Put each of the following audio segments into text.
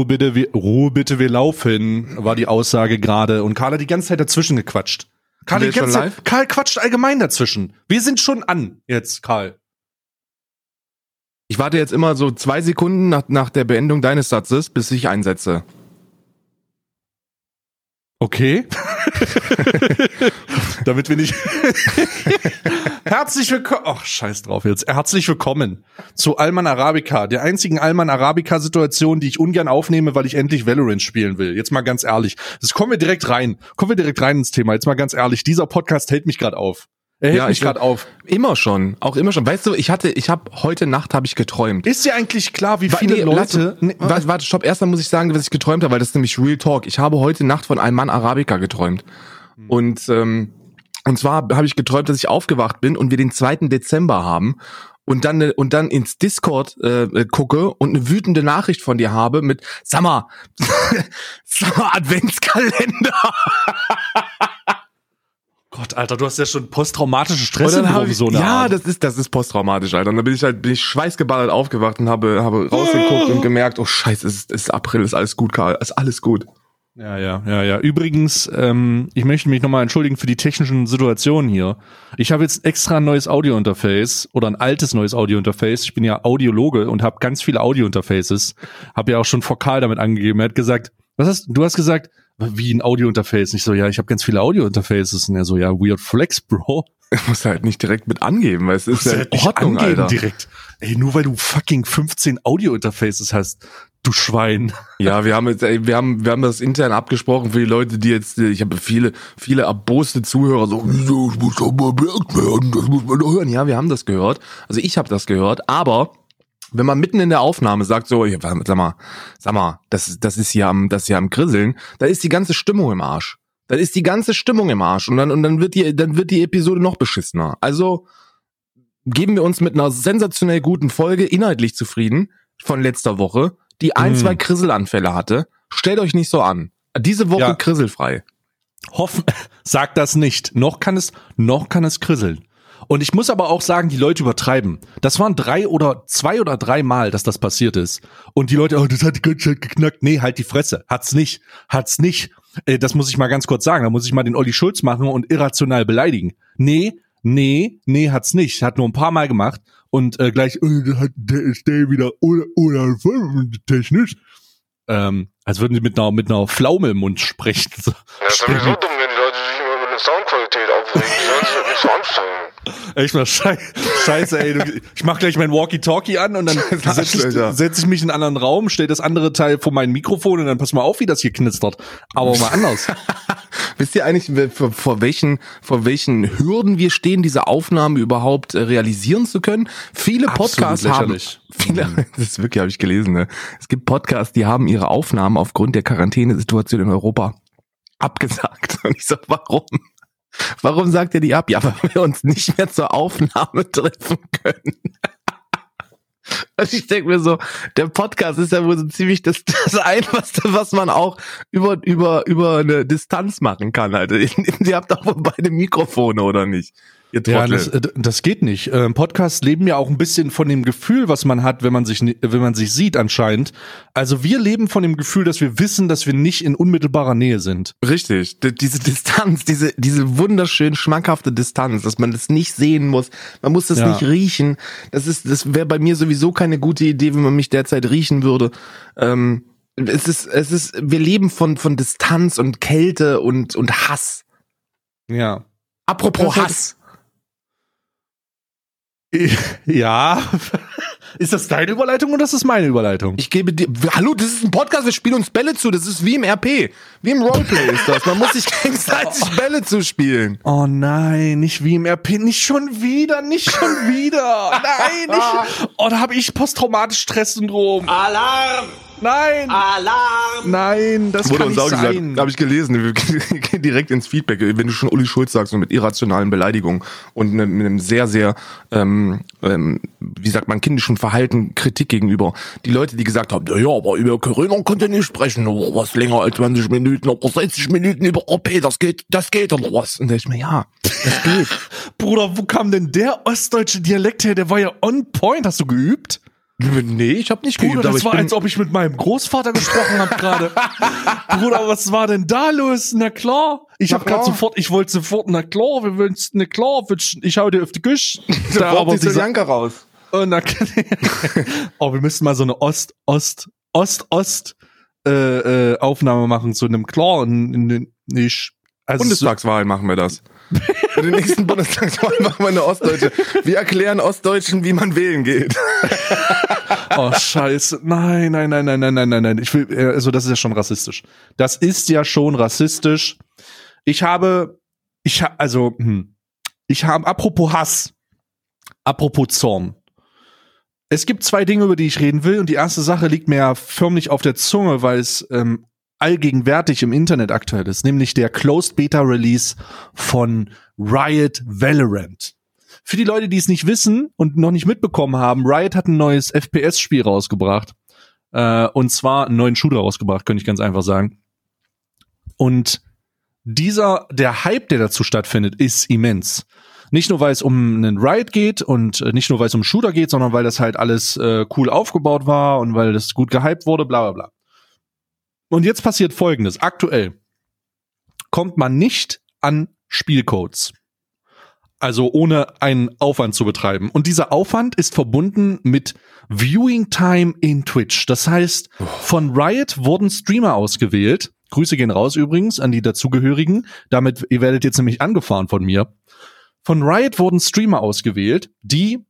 Ruhe bitte, wir, Ruhe bitte, wir laufen, war die Aussage gerade. Und Karl hat die ganze Zeit dazwischen gequatscht. Karl, die ganze Zeit, Karl quatscht allgemein dazwischen. Wir sind schon an jetzt, Karl. Ich warte jetzt immer so zwei Sekunden nach, nach der Beendung deines Satzes, bis ich einsetze. Okay. Damit wir nicht. Herzlich willkommen. Ach, scheiß drauf jetzt. Herzlich willkommen zu Alman Arabica, der einzigen Alman Arabica Situation, die ich ungern aufnehme, weil ich endlich Valorant spielen will. Jetzt mal ganz ehrlich. Das kommen wir direkt rein. Kommen wir direkt rein ins Thema. Jetzt mal ganz ehrlich. Dieser Podcast hält mich gerade auf. Er ja, mich gerade auf. Immer schon, auch immer schon. Weißt du, ich hatte, ich habe heute Nacht habe ich geträumt. Ist dir eigentlich klar, wie viele nee, Leute? Nee, warte, warte, stopp. Erstmal muss ich sagen, was ich geträumt habe, weil das ist nämlich Real Talk. Ich habe heute Nacht von einem Mann Arabica geträumt. Hm. Und ähm, und zwar habe ich geträumt, dass ich aufgewacht bin und wir den 2. Dezember haben und dann und dann ins Discord äh, gucke und eine wütende Nachricht von dir habe mit Sag mal, sag mal Adventskalender. Gott, Alter, du hast ja schon posttraumatische Stresssyndrom so eine Ja, Art. das ist das ist posttraumatisch, Alter. Und dann bin ich halt bin ich schweißgeballert aufgewacht und habe habe rausgeguckt und gemerkt, oh Scheiße, es ist, es ist April, ist alles gut, Karl, ist alles gut. Ja, ja, ja, ja. Übrigens, ähm, ich möchte mich nochmal entschuldigen für die technischen Situationen hier. Ich habe jetzt extra ein neues Audio-Interface oder ein altes neues Audio-Interface. Ich bin ja Audiologe und habe ganz viele Audio-Interfaces. Habe ja auch schon vor Karl damit angegeben. Er hat gesagt, was hast du hast gesagt, wie ein Audio-Interface? Ich so, ja, ich habe ganz viele Audio-Interfaces. Und er so, ja, weird flex, Bro. Ich muss halt nicht direkt mit angeben, weil es ist ja halt Ordnung, Alter. direkt. Ey, nur weil du fucking 15 Audio-Interfaces hast, du Schwein. Ja, wir haben jetzt, ey, wir haben, wir haben das intern abgesprochen für die Leute, die jetzt, ich habe viele, viele erboste Zuhörer, so, ich muss doch mal bemerkt werden, das muss man doch hören. Ja, wir haben das gehört. Also ich habe das gehört, aber wenn man mitten in der Aufnahme sagt, so, ja, sag mal, sag mal, das, das ist hier am, das ist hier am Grisseln, da ist die ganze Stimmung im Arsch. Dann ist die ganze Stimmung im Arsch und dann, und dann wird die, dann wird die Episode noch beschissener. Also, geben wir uns mit einer sensationell guten Folge inhaltlich zufrieden von letzter Woche, die ein, mm. zwei Krisselanfälle hatte. Stellt euch nicht so an. Diese Woche ja. krisselfrei. Hoffen, sagt das nicht. Noch kann es, noch kann es krisseln. Und ich muss aber auch sagen, die Leute übertreiben. Das waren drei oder zwei oder drei Mal, dass das passiert ist. Und die Leute, oh, das hat die ganze Zeit geknackt. Nee, halt die Fresse. Hat's nicht. Hat's nicht. Äh, das muss ich mal ganz kurz sagen. Da muss ich mal den Olli Schulz machen und irrational beleidigen. Nee, nee, nee, hat's nicht. Hat nur ein paar Mal gemacht. Und äh, gleich, oh, das hat der ist der wieder oder, oder technisch. Ähm, als würden sie mit einer, mit einer Pflaume im Mund sprechen. Ja, das ist sowieso dumm, wenn die Leute sich immer über eine Soundqualität aufregen. Anstrengen. Echt mal scheiße, ey. Du, ich mach gleich mein Walkie-Talkie an und dann setze ich, setz ich mich in einen anderen Raum, stell das andere Teil vor mein Mikrofon und dann pass mal auf, wie das hier knistert. Aber mal anders. Wisst ihr eigentlich, vor, vor, welchen, vor welchen Hürden wir stehen, diese Aufnahme überhaupt äh, realisieren zu können? Viele Podcasts haben, viele, mhm. das ist wirklich, habe ich gelesen, ne? Es gibt Podcasts, die haben ihre Aufnahmen aufgrund der Quarantänesituation in Europa abgesagt. Und ich sag, warum? Warum sagt er die ab? Ja, weil wir uns nicht mehr zur Aufnahme treffen können. Und ich denke mir so, der Podcast ist ja wohl so ziemlich das, das Einfachste, was man auch über, über, über eine Distanz machen kann. Halt. Ihr habt auch beide Mikrofone, oder nicht? Ja, das, äh, das geht nicht. Ähm, Podcasts leben ja auch ein bisschen von dem Gefühl, was man hat, wenn man sich wenn man sich sieht anscheinend. Also wir leben von dem Gefühl, dass wir wissen, dass wir nicht in unmittelbarer Nähe sind. Richtig. Diese Distanz, diese diese wunderschön schmackhafte Distanz, dass man das nicht sehen muss, man muss das ja. nicht riechen. Das ist das wäre bei mir sowieso keine gute Idee, wenn man mich derzeit riechen würde. Ähm, es ist es ist wir leben von von Distanz und Kälte und und Hass. Ja. Apropos Hass. Ja. Ist das deine Überleitung oder ist das meine Überleitung? Ich gebe dir. Hallo, das ist ein Podcast, wir spielen uns Bälle zu. Das ist wie im RP. Wie im Roleplay ist das. Man muss sich gegenseitig. Bälle zuspielen. Oh nein, nicht wie im RP. Nicht schon wieder, nicht schon wieder. Nein, nicht. Oh, da habe ich posttraumatisch Stresssyndrom. Alarm! Nein! Alarm! Nein, das Wurde kann nicht sein. Habe ich gelesen. Wir gehen direkt ins Feedback. Wenn du schon Uli Schulz sagst, so mit irrationalen Beleidigungen und mit einem sehr, sehr, ähm, ähm, wie sagt man, kindischen Verhalten Kritik gegenüber. Die Leute, die gesagt haben, ja, aber über Corona konnte nicht sprechen, oder was länger als 20 Minuten, oder 60 Minuten über OP, das geht, das geht, oder was? Und da ich mir, ja, das geht. Bruder, wo kam denn der ostdeutsche Dialekt her? Der war ja on point. Hast du geübt? Nee, ich habe nicht geübt. Bruder, das war, als ob ich mit meinem Großvater gesprochen habe gerade. Bruder, was war denn da los? Na klar. Ich habe gerade sofort, ich wollte sofort, na klar, wir wollen, na klar, ich hau dir auf die Güsch. Da aber die Janka raus. Oh, na, oh, wir müssten mal so eine Ost, Ost, Ost, Ost äh, äh, Aufnahme machen zu einem klar, nicht. Also Bundestagswahl machen wir das. Für den nächsten Bundestagswahl machen wir eine Ostdeutsche. Wir erklären Ostdeutschen, wie man wählen geht. oh, scheiße. Nein, nein, nein, nein, nein, nein, nein, nein. Ich will, äh, also das ist ja schon rassistisch. Das ist ja schon rassistisch. Ich habe, ich habe, also, hm, ich habe, apropos Hass, apropos Zorn. Es gibt zwei Dinge, über die ich reden will, und die erste Sache liegt mir ja förmlich auf der Zunge, weil es ähm, allgegenwärtig im Internet aktuell ist, nämlich der Closed Beta Release von Riot Valorant. Für die Leute, die es nicht wissen und noch nicht mitbekommen haben, Riot hat ein neues FPS-Spiel rausgebracht. Äh, und zwar einen neuen Shooter rausgebracht, könnte ich ganz einfach sagen. Und dieser, der Hype, der dazu stattfindet, ist immens. Nicht nur, weil es um einen Riot geht und äh, nicht nur, weil es um Shooter geht, sondern weil das halt alles äh, cool aufgebaut war und weil das gut gehypt wurde, bla bla bla. Und jetzt passiert Folgendes. Aktuell kommt man nicht an Spielcodes. Also ohne einen Aufwand zu betreiben. Und dieser Aufwand ist verbunden mit Viewing Time in Twitch. Das heißt, von Riot wurden Streamer ausgewählt. Grüße gehen raus übrigens an die dazugehörigen. Damit, ihr werdet jetzt nämlich angefahren von mir. Von Riot wurden Streamer ausgewählt, die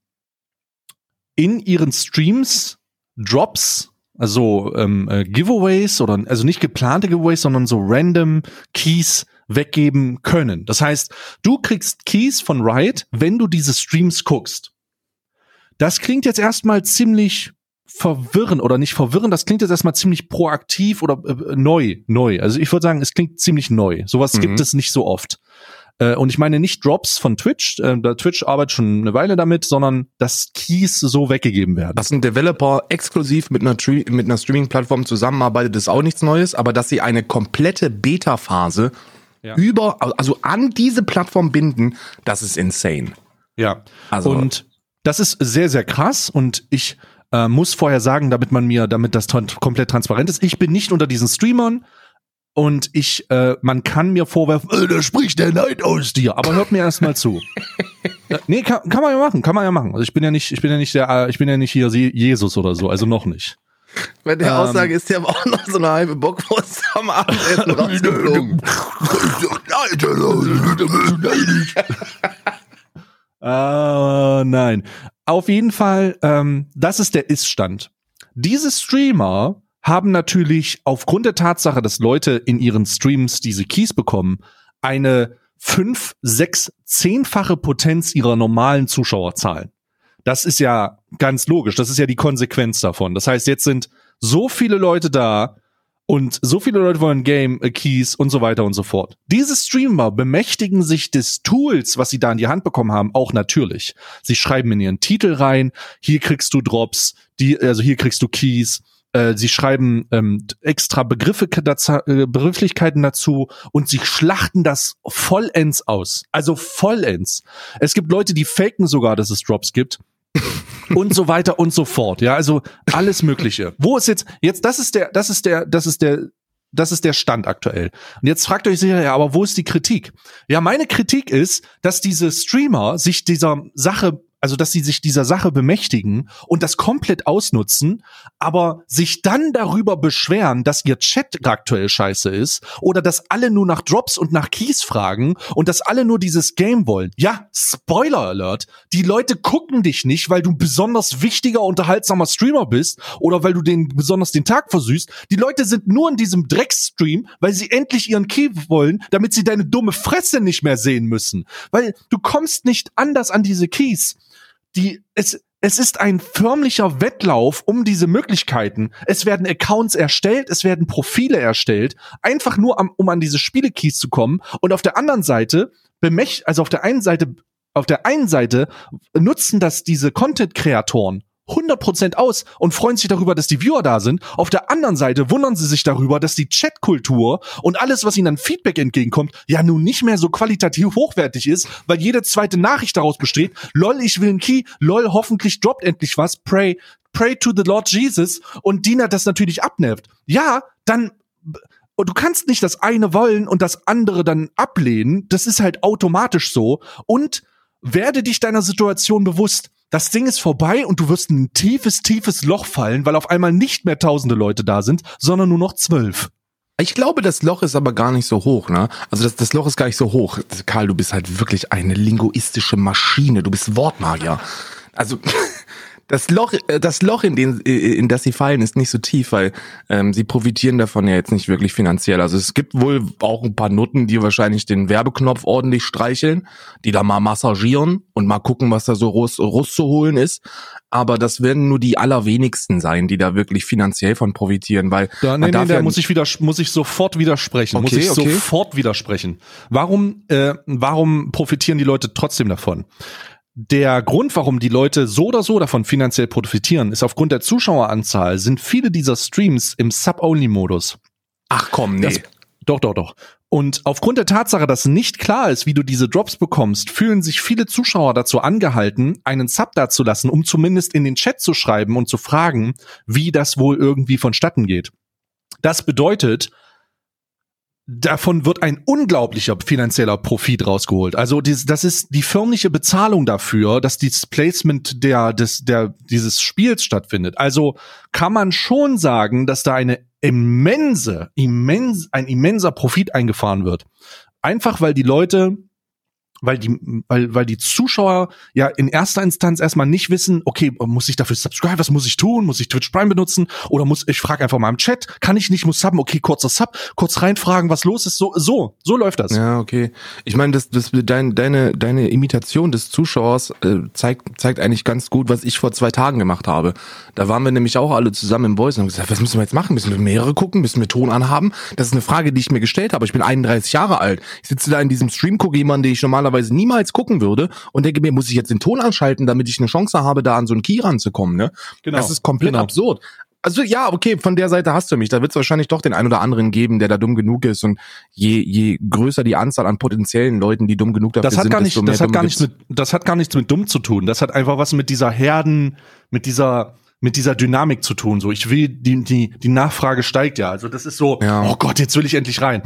in ihren Streams Drops also ähm, äh, Giveaways oder also nicht geplante Giveaways, sondern so random Keys weggeben können. Das heißt, du kriegst Keys von Riot, wenn du diese Streams guckst. Das klingt jetzt erstmal ziemlich verwirrend oder nicht verwirrend, das klingt jetzt erstmal ziemlich proaktiv oder äh, neu, neu. Also ich würde sagen, es klingt ziemlich neu. Sowas mhm. gibt es nicht so oft. Äh, und ich meine nicht Drops von Twitch, äh, Twitch arbeitet schon eine Weile damit, sondern dass Keys so weggegeben werden. Dass ein Developer exklusiv mit einer, mit einer Streaming-Plattform zusammenarbeitet, ist auch nichts Neues, aber dass sie eine komplette Beta-Phase ja. über, also an diese Plattform binden, das ist insane. Ja. Also und das ist sehr, sehr krass und ich äh, muss vorher sagen, damit man mir, damit das komplett transparent ist, ich bin nicht unter diesen Streamern, und ich, äh, man kann mir vorwerfen, äh, da spricht der Neid aus dir. Aber hört mir erstmal zu. äh, nee, kann, kann man ja machen, kann man ja machen. Also ich bin ja nicht, ich bin ja nicht der, äh, ich bin ja nicht hier Jesus oder so, also noch nicht. Bei der ähm, Aussage ist ja auch noch so eine halbe Bockwurst am Abendessen rausgeflogen. äh, nein. Auf jeden Fall, ähm, das ist der Ist-Stand. Diese Streamer haben natürlich aufgrund der Tatsache, dass Leute in ihren Streams diese Keys bekommen, eine fünf, sechs, zehnfache Potenz ihrer normalen Zuschauerzahlen. Das ist ja ganz logisch. Das ist ja die Konsequenz davon. Das heißt, jetzt sind so viele Leute da und so viele Leute wollen Game äh, Keys und so weiter und so fort. Diese Streamer bemächtigen sich des Tools, was sie da in die Hand bekommen haben, auch natürlich. Sie schreiben in ihren Titel rein, hier kriegst du Drops, die, also hier kriegst du Keys, äh, sie schreiben ähm, extra Begriffe, dazu, äh, Begrifflichkeiten dazu und sie schlachten das vollends aus. Also vollends. Es gibt Leute, die faken sogar, dass es Drops gibt. und so weiter und so fort. Ja, also alles Mögliche. Wo ist jetzt, jetzt, das ist der, das ist der, das ist der, das ist der Stand aktuell. Und jetzt fragt euch sicher, ja, aber wo ist die Kritik? Ja, meine Kritik ist, dass diese Streamer sich dieser Sache also dass sie sich dieser Sache bemächtigen und das komplett ausnutzen, aber sich dann darüber beschweren, dass ihr Chat aktuell scheiße ist oder dass alle nur nach Drops und nach Keys fragen und dass alle nur dieses Game wollen. Ja, Spoiler Alert, die Leute gucken dich nicht, weil du besonders wichtiger, unterhaltsamer Streamer bist oder weil du den besonders den Tag versüßt. Die Leute sind nur in diesem Dreckstream, weil sie endlich ihren Key wollen, damit sie deine dumme Fresse nicht mehr sehen müssen. Weil du kommst nicht anders an diese Keys die, es, es ist ein förmlicher Wettlauf um diese Möglichkeiten. Es werden Accounts erstellt, es werden Profile erstellt, einfach nur am, um an diese Spielekeys zu kommen. Und auf der anderen Seite bemächt, also auf der einen Seite, auf der einen Seite nutzen das diese Content-Kreatoren 100% aus und freuen sich darüber, dass die Viewer da sind. Auf der anderen Seite wundern sie sich darüber, dass die Chatkultur und alles, was ihnen an Feedback entgegenkommt, ja nun nicht mehr so qualitativ hochwertig ist, weil jede zweite Nachricht daraus besteht, lol, ich will ein Key, lol, hoffentlich droppt endlich was, pray, pray to the Lord Jesus und Dina das natürlich abnervt. Ja, dann du kannst nicht das eine wollen und das andere dann ablehnen. Das ist halt automatisch so. Und werde dich deiner Situation bewusst. Das Ding ist vorbei und du wirst in ein tiefes, tiefes Loch fallen, weil auf einmal nicht mehr tausende Leute da sind, sondern nur noch zwölf. Ich glaube, das Loch ist aber gar nicht so hoch, ne? Also das, das Loch ist gar nicht so hoch. Karl, du bist halt wirklich eine linguistische Maschine. Du bist Wortmagier. Also das Loch, äh, das Loch, in, den, äh, in das sie fallen, ist nicht so tief, weil ähm, sie profitieren davon ja jetzt nicht wirklich finanziell. Also es gibt wohl auch ein paar Nutten, die wahrscheinlich den Werbeknopf ordentlich streicheln, die da mal massagieren und mal gucken, was da so rauszuholen ist. Aber das werden nur die allerwenigsten sein, die da wirklich finanziell von profitieren, weil da, nee, nee, da muss ich wieder muss ich sofort widersprechen, okay, muss ich okay. sofort widersprechen. Warum äh, warum profitieren die Leute trotzdem davon? Der Grund, warum die Leute so oder so davon finanziell profitieren, ist aufgrund der Zuschaueranzahl, sind viele dieser Streams im Sub-Only-Modus. Ach komm, nee. Das, doch, doch, doch. Und aufgrund der Tatsache, dass nicht klar ist, wie du diese Drops bekommst, fühlen sich viele Zuschauer dazu angehalten, einen Sub dazulassen, um zumindest in den Chat zu schreiben und zu fragen, wie das wohl irgendwie vonstatten geht. Das bedeutet, davon wird ein unglaublicher finanzieller Profit rausgeholt. Also dies, das ist die förmliche Bezahlung dafür, dass dieses Placement der, des, der, dieses Spiels stattfindet. Also kann man schon sagen, dass da eine immense, immens, ein immenser Profit eingefahren wird. Einfach weil die Leute weil die, weil, weil die Zuschauer ja in erster Instanz erstmal nicht wissen, okay, muss ich dafür subscribe, was muss ich tun? Muss ich Twitch Prime benutzen? Oder muss, ich frage einfach mal im Chat, kann ich nicht, muss subben, okay, kurzer Sub, kurz reinfragen, was los ist, so, so, so läuft das. Ja, okay. Ich meine, das, das, dein, deine, deine Imitation des Zuschauers äh, zeigt, zeigt eigentlich ganz gut, was ich vor zwei Tagen gemacht habe. Da waren wir nämlich auch alle zusammen im Voice und haben gesagt, was müssen wir jetzt machen? Müssen wir mehrere gucken? Müssen wir Ton anhaben? Das ist eine Frage, die ich mir gestellt habe. Ich bin 31 Jahre alt. Ich sitze da in diesem Stream, gucke jemanden, den ich normalerweise normalerweise niemals gucken würde und denke mir, muss ich jetzt den Ton anschalten, damit ich eine Chance habe, da an so einen Key ranzukommen, ne? Genau. Das ist komplett genau. absurd. Also ja, okay, von der Seite hast du mich. Da wird es wahrscheinlich doch den einen oder anderen geben, der da dumm genug ist. Und je, je größer die Anzahl an potenziellen Leuten, die dumm genug dafür das hat sind, gar nicht, das hat gar nichts mit, das hat gar nichts mit dumm zu tun. Das hat einfach was mit dieser Herden, mit dieser mit dieser Dynamik zu tun. So, ich will die die die Nachfrage steigt ja. Also das ist so, ja. oh Gott, jetzt will ich endlich rein.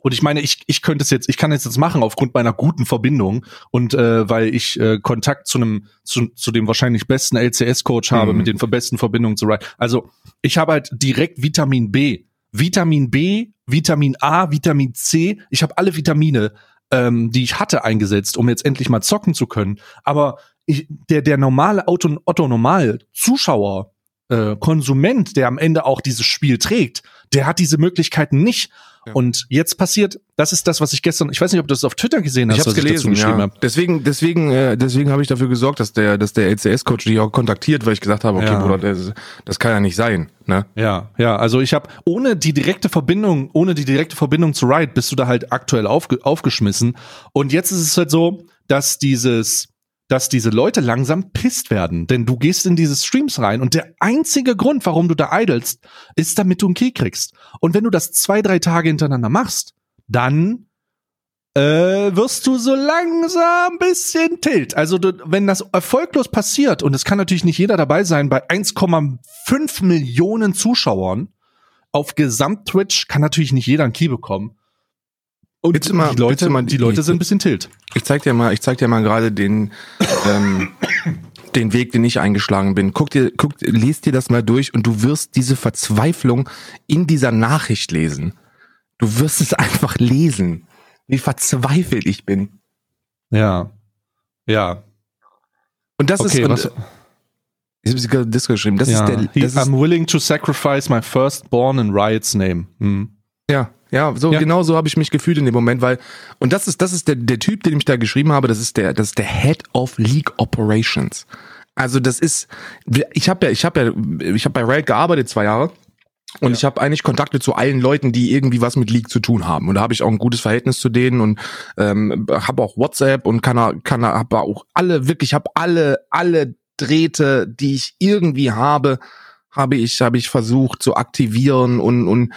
Und ich meine, ich, ich könnte es jetzt, ich kann es jetzt machen aufgrund meiner guten Verbindung und äh, weil ich äh, Kontakt zu einem zu, zu dem wahrscheinlich besten LCS-Coach habe mhm. mit den besten Verbindungen zu Ride. Also ich habe halt direkt Vitamin B, Vitamin B, Vitamin A, Vitamin C. Ich habe alle Vitamine, ähm, die ich hatte, eingesetzt, um jetzt endlich mal zocken zu können. Aber ich, der der normale Auto, Otto Normal Zuschauer äh, Konsument, der am Ende auch dieses Spiel trägt, der hat diese Möglichkeiten nicht. Ja. Und jetzt passiert, das ist das, was ich gestern, ich weiß nicht, ob du das auf Twitter gesehen hast, ich hab's gelesen, ich ja. Hab. Deswegen, deswegen, äh, deswegen habe ich dafür gesorgt, dass der, dass der LCS-Coach dich auch kontaktiert, weil ich gesagt habe, okay, ja. Bruder, das, das kann ja nicht sein. Ne? Ja, ja. Also ich habe ohne die direkte Verbindung, ohne die direkte Verbindung zu Riot bist du da halt aktuell aufge aufgeschmissen. Und jetzt ist es halt so, dass dieses dass diese Leute langsam pisst werden. Denn du gehst in diese Streams rein und der einzige Grund, warum du da idlest, ist, damit du einen Key kriegst. Und wenn du das zwei, drei Tage hintereinander machst, dann äh, wirst du so langsam bisschen tilt. Also du, wenn das erfolglos passiert, und es kann natürlich nicht jeder dabei sein, bei 1,5 Millionen Zuschauern auf Gesamt-Twitch kann natürlich nicht jeder einen Key bekommen. Und Willst mal, die Leute, mal, die Leute sind ein bisschen tilt. Ich zeig dir mal, ich zeig dir mal gerade den, ähm, den Weg, den ich eingeschlagen bin. Guck dir, guck, lies dir das mal durch und du wirst diese Verzweiflung in dieser Nachricht lesen. Du wirst es einfach lesen, wie verzweifelt ich bin. Ja, ja. Und das okay, ist, und, was, ich habe gerade Disco geschrieben. Das ja. ist der. Das I'm willing to sacrifice my firstborn in Riot's name. Hm. Ja, ja, so ja. genau so habe ich mich gefühlt in dem Moment, weil und das ist das ist der der Typ, den ich da geschrieben habe, das ist der das ist der Head of League Operations. Also das ist ich habe ja ich habe ja ich habe bei Riot gearbeitet zwei Jahre und ja. ich habe eigentlich Kontakte zu allen Leuten, die irgendwie was mit League zu tun haben. Und da habe ich auch ein gutes Verhältnis zu denen und ähm, habe auch WhatsApp und kann kann habe auch alle wirklich habe alle alle Drähte, die ich irgendwie habe, habe ich habe ich versucht zu aktivieren und und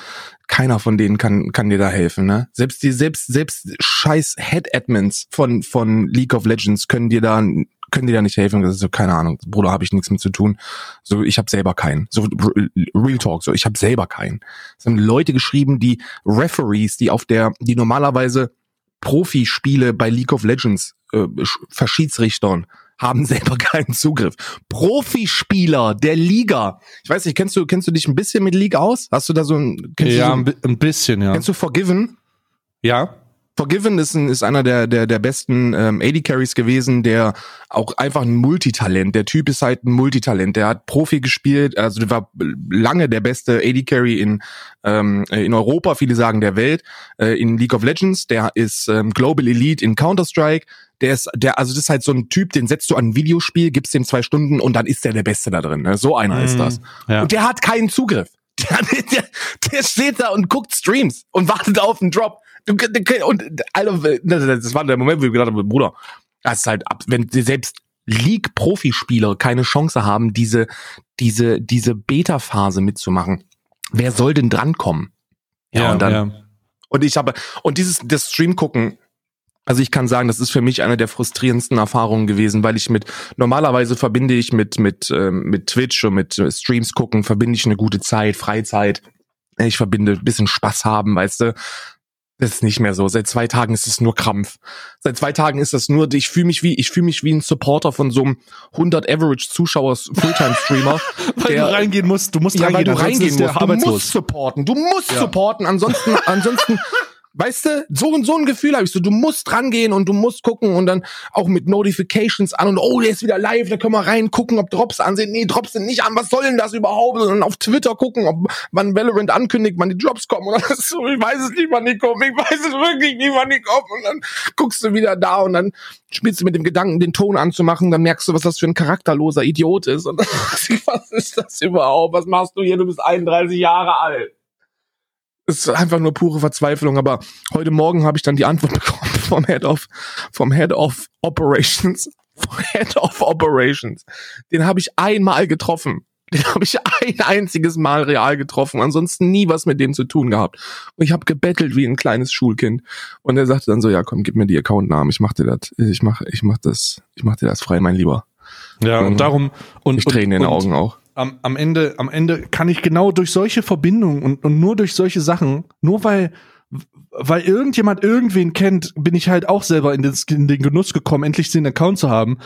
keiner von denen kann kann dir da helfen, ne? Selbst die selbst selbst scheiß Head Admins von von League of Legends können dir da können dir da nicht helfen. Das ist so, keine Ahnung, Bruder, habe ich nichts mit zu tun. So, ich habe selber keinen. So, Real Talk, so, ich habe selber keinen. Es haben Leute geschrieben, die Referees, die auf der, die normalerweise Profispiele bei League of Legends äh, verschiedsrichtern, haben selber keinen Zugriff. Profispieler der Liga. Ich weiß nicht, kennst du, kennst du dich ein bisschen mit League aus? Hast du da so ein, ja, so ein, ein bisschen, ja. Kennst du Forgiven? Ja. Forgiven ist, ein, ist einer der, der, der besten ähm, AD Carries gewesen, der auch einfach ein Multitalent. Der Typ ist halt ein Multitalent. Der hat Profi gespielt, also der war lange der beste AD Carry in, ähm, in Europa, viele sagen der Welt, äh, in League of Legends. Der ist ähm, Global Elite in Counter-Strike. Der ist, der, also das ist halt so ein Typ, den setzt du an ein Videospiel, gibst dem zwei Stunden und dann ist der der Beste da drin. Ne? So einer mm, ist das. Ja. Und der hat keinen Zugriff. Der, der, der steht da und guckt Streams und wartet auf einen Drop. Und Alter, das war der Moment, wo ich gedacht habe, Bruder, das ist halt, wenn selbst League-Profispieler keine Chance haben, diese, diese, diese Beta-Phase mitzumachen, wer soll denn drankommen? Ja, ja und dann. Ja. Und ich habe, und dieses, das Stream gucken, also ich kann sagen, das ist für mich eine der frustrierendsten Erfahrungen gewesen, weil ich mit normalerweise verbinde ich mit mit ähm, mit Twitch und mit Streams gucken verbinde ich eine gute Zeit, Freizeit. Ich verbinde ein bisschen Spaß haben, weißt du. Das ist nicht mehr so. Seit zwei Tagen ist es nur Krampf. Seit zwei Tagen ist das nur, ich fühle mich wie, ich fühle mich wie ein Supporter von so einem 100 Average Zuschauers Fulltime Streamer. weil der, du reingehen musst, du musst ja, reingehen, weil du reingehen musst. Du musst supporten, du musst ja. supporten. Ansonsten, ansonsten Weißt du, so, so ein Gefühl habe ich so, du musst rangehen und du musst gucken und dann auch mit Notifications an und oh, der ist wieder live, da können wir rein gucken, ob Drops ansehen. Nee, Drops sind nicht an, was soll denn das überhaupt? Und auf Twitter gucken, ob man Valorant ankündigt, wann die Drops kommen. Und ist so, ich weiß es nicht, wann die kommen, ich weiß es wirklich nicht, wann die kommen. Und dann guckst du wieder da und dann spielst du mit dem Gedanken, den Ton anzumachen, dann merkst du, was das für ein charakterloser Idiot ist. Und dann, was ist das überhaupt? Was machst du hier? Du bist 31 Jahre alt ist einfach nur pure Verzweiflung. Aber heute Morgen habe ich dann die Antwort bekommen vom Head of, vom Head of Operations. Head of Operations. Den habe ich einmal getroffen. Den habe ich ein einziges Mal real getroffen, ansonsten nie was mit dem zu tun gehabt. Und ich habe gebettelt wie ein kleines Schulkind. Und er sagte dann so, ja komm, gib mir die Accountnamen, ich mach dir das, ich mach, ich mach das, ich mach dir das frei, mein Lieber. Ja, und, und darum und ich Tränen in den Augen auch am, am Ende, am Ende kann ich genau durch solche Verbindungen und, und nur durch solche Sachen, nur weil, weil irgendjemand irgendwen kennt, bin ich halt auch selber in den, in den Genuss gekommen, endlich den Account zu haben.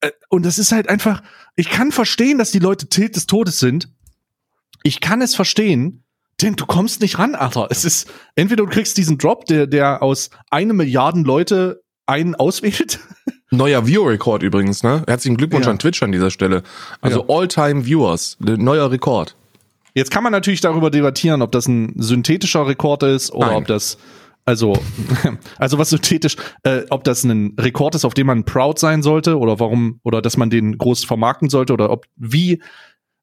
Äh, und das ist halt einfach, ich kann verstehen, dass die Leute Tilt des Todes sind. Ich kann es verstehen, denn du kommst nicht ran, Alter. Es ist, entweder du kriegst diesen Drop, der, der aus eine Milliarden Leute einen auswählt. Neuer Viewer-Rekord übrigens, ne? Herzlichen Glückwunsch ja. an Twitch an dieser Stelle. Also ja. All-Time-Viewers, neuer Rekord. Jetzt kann man natürlich darüber debattieren, ob das ein synthetischer Rekord ist oder Nein. ob das also also was synthetisch, äh, ob das ein Rekord ist, auf dem man proud sein sollte oder warum oder dass man den groß vermarkten sollte oder ob wie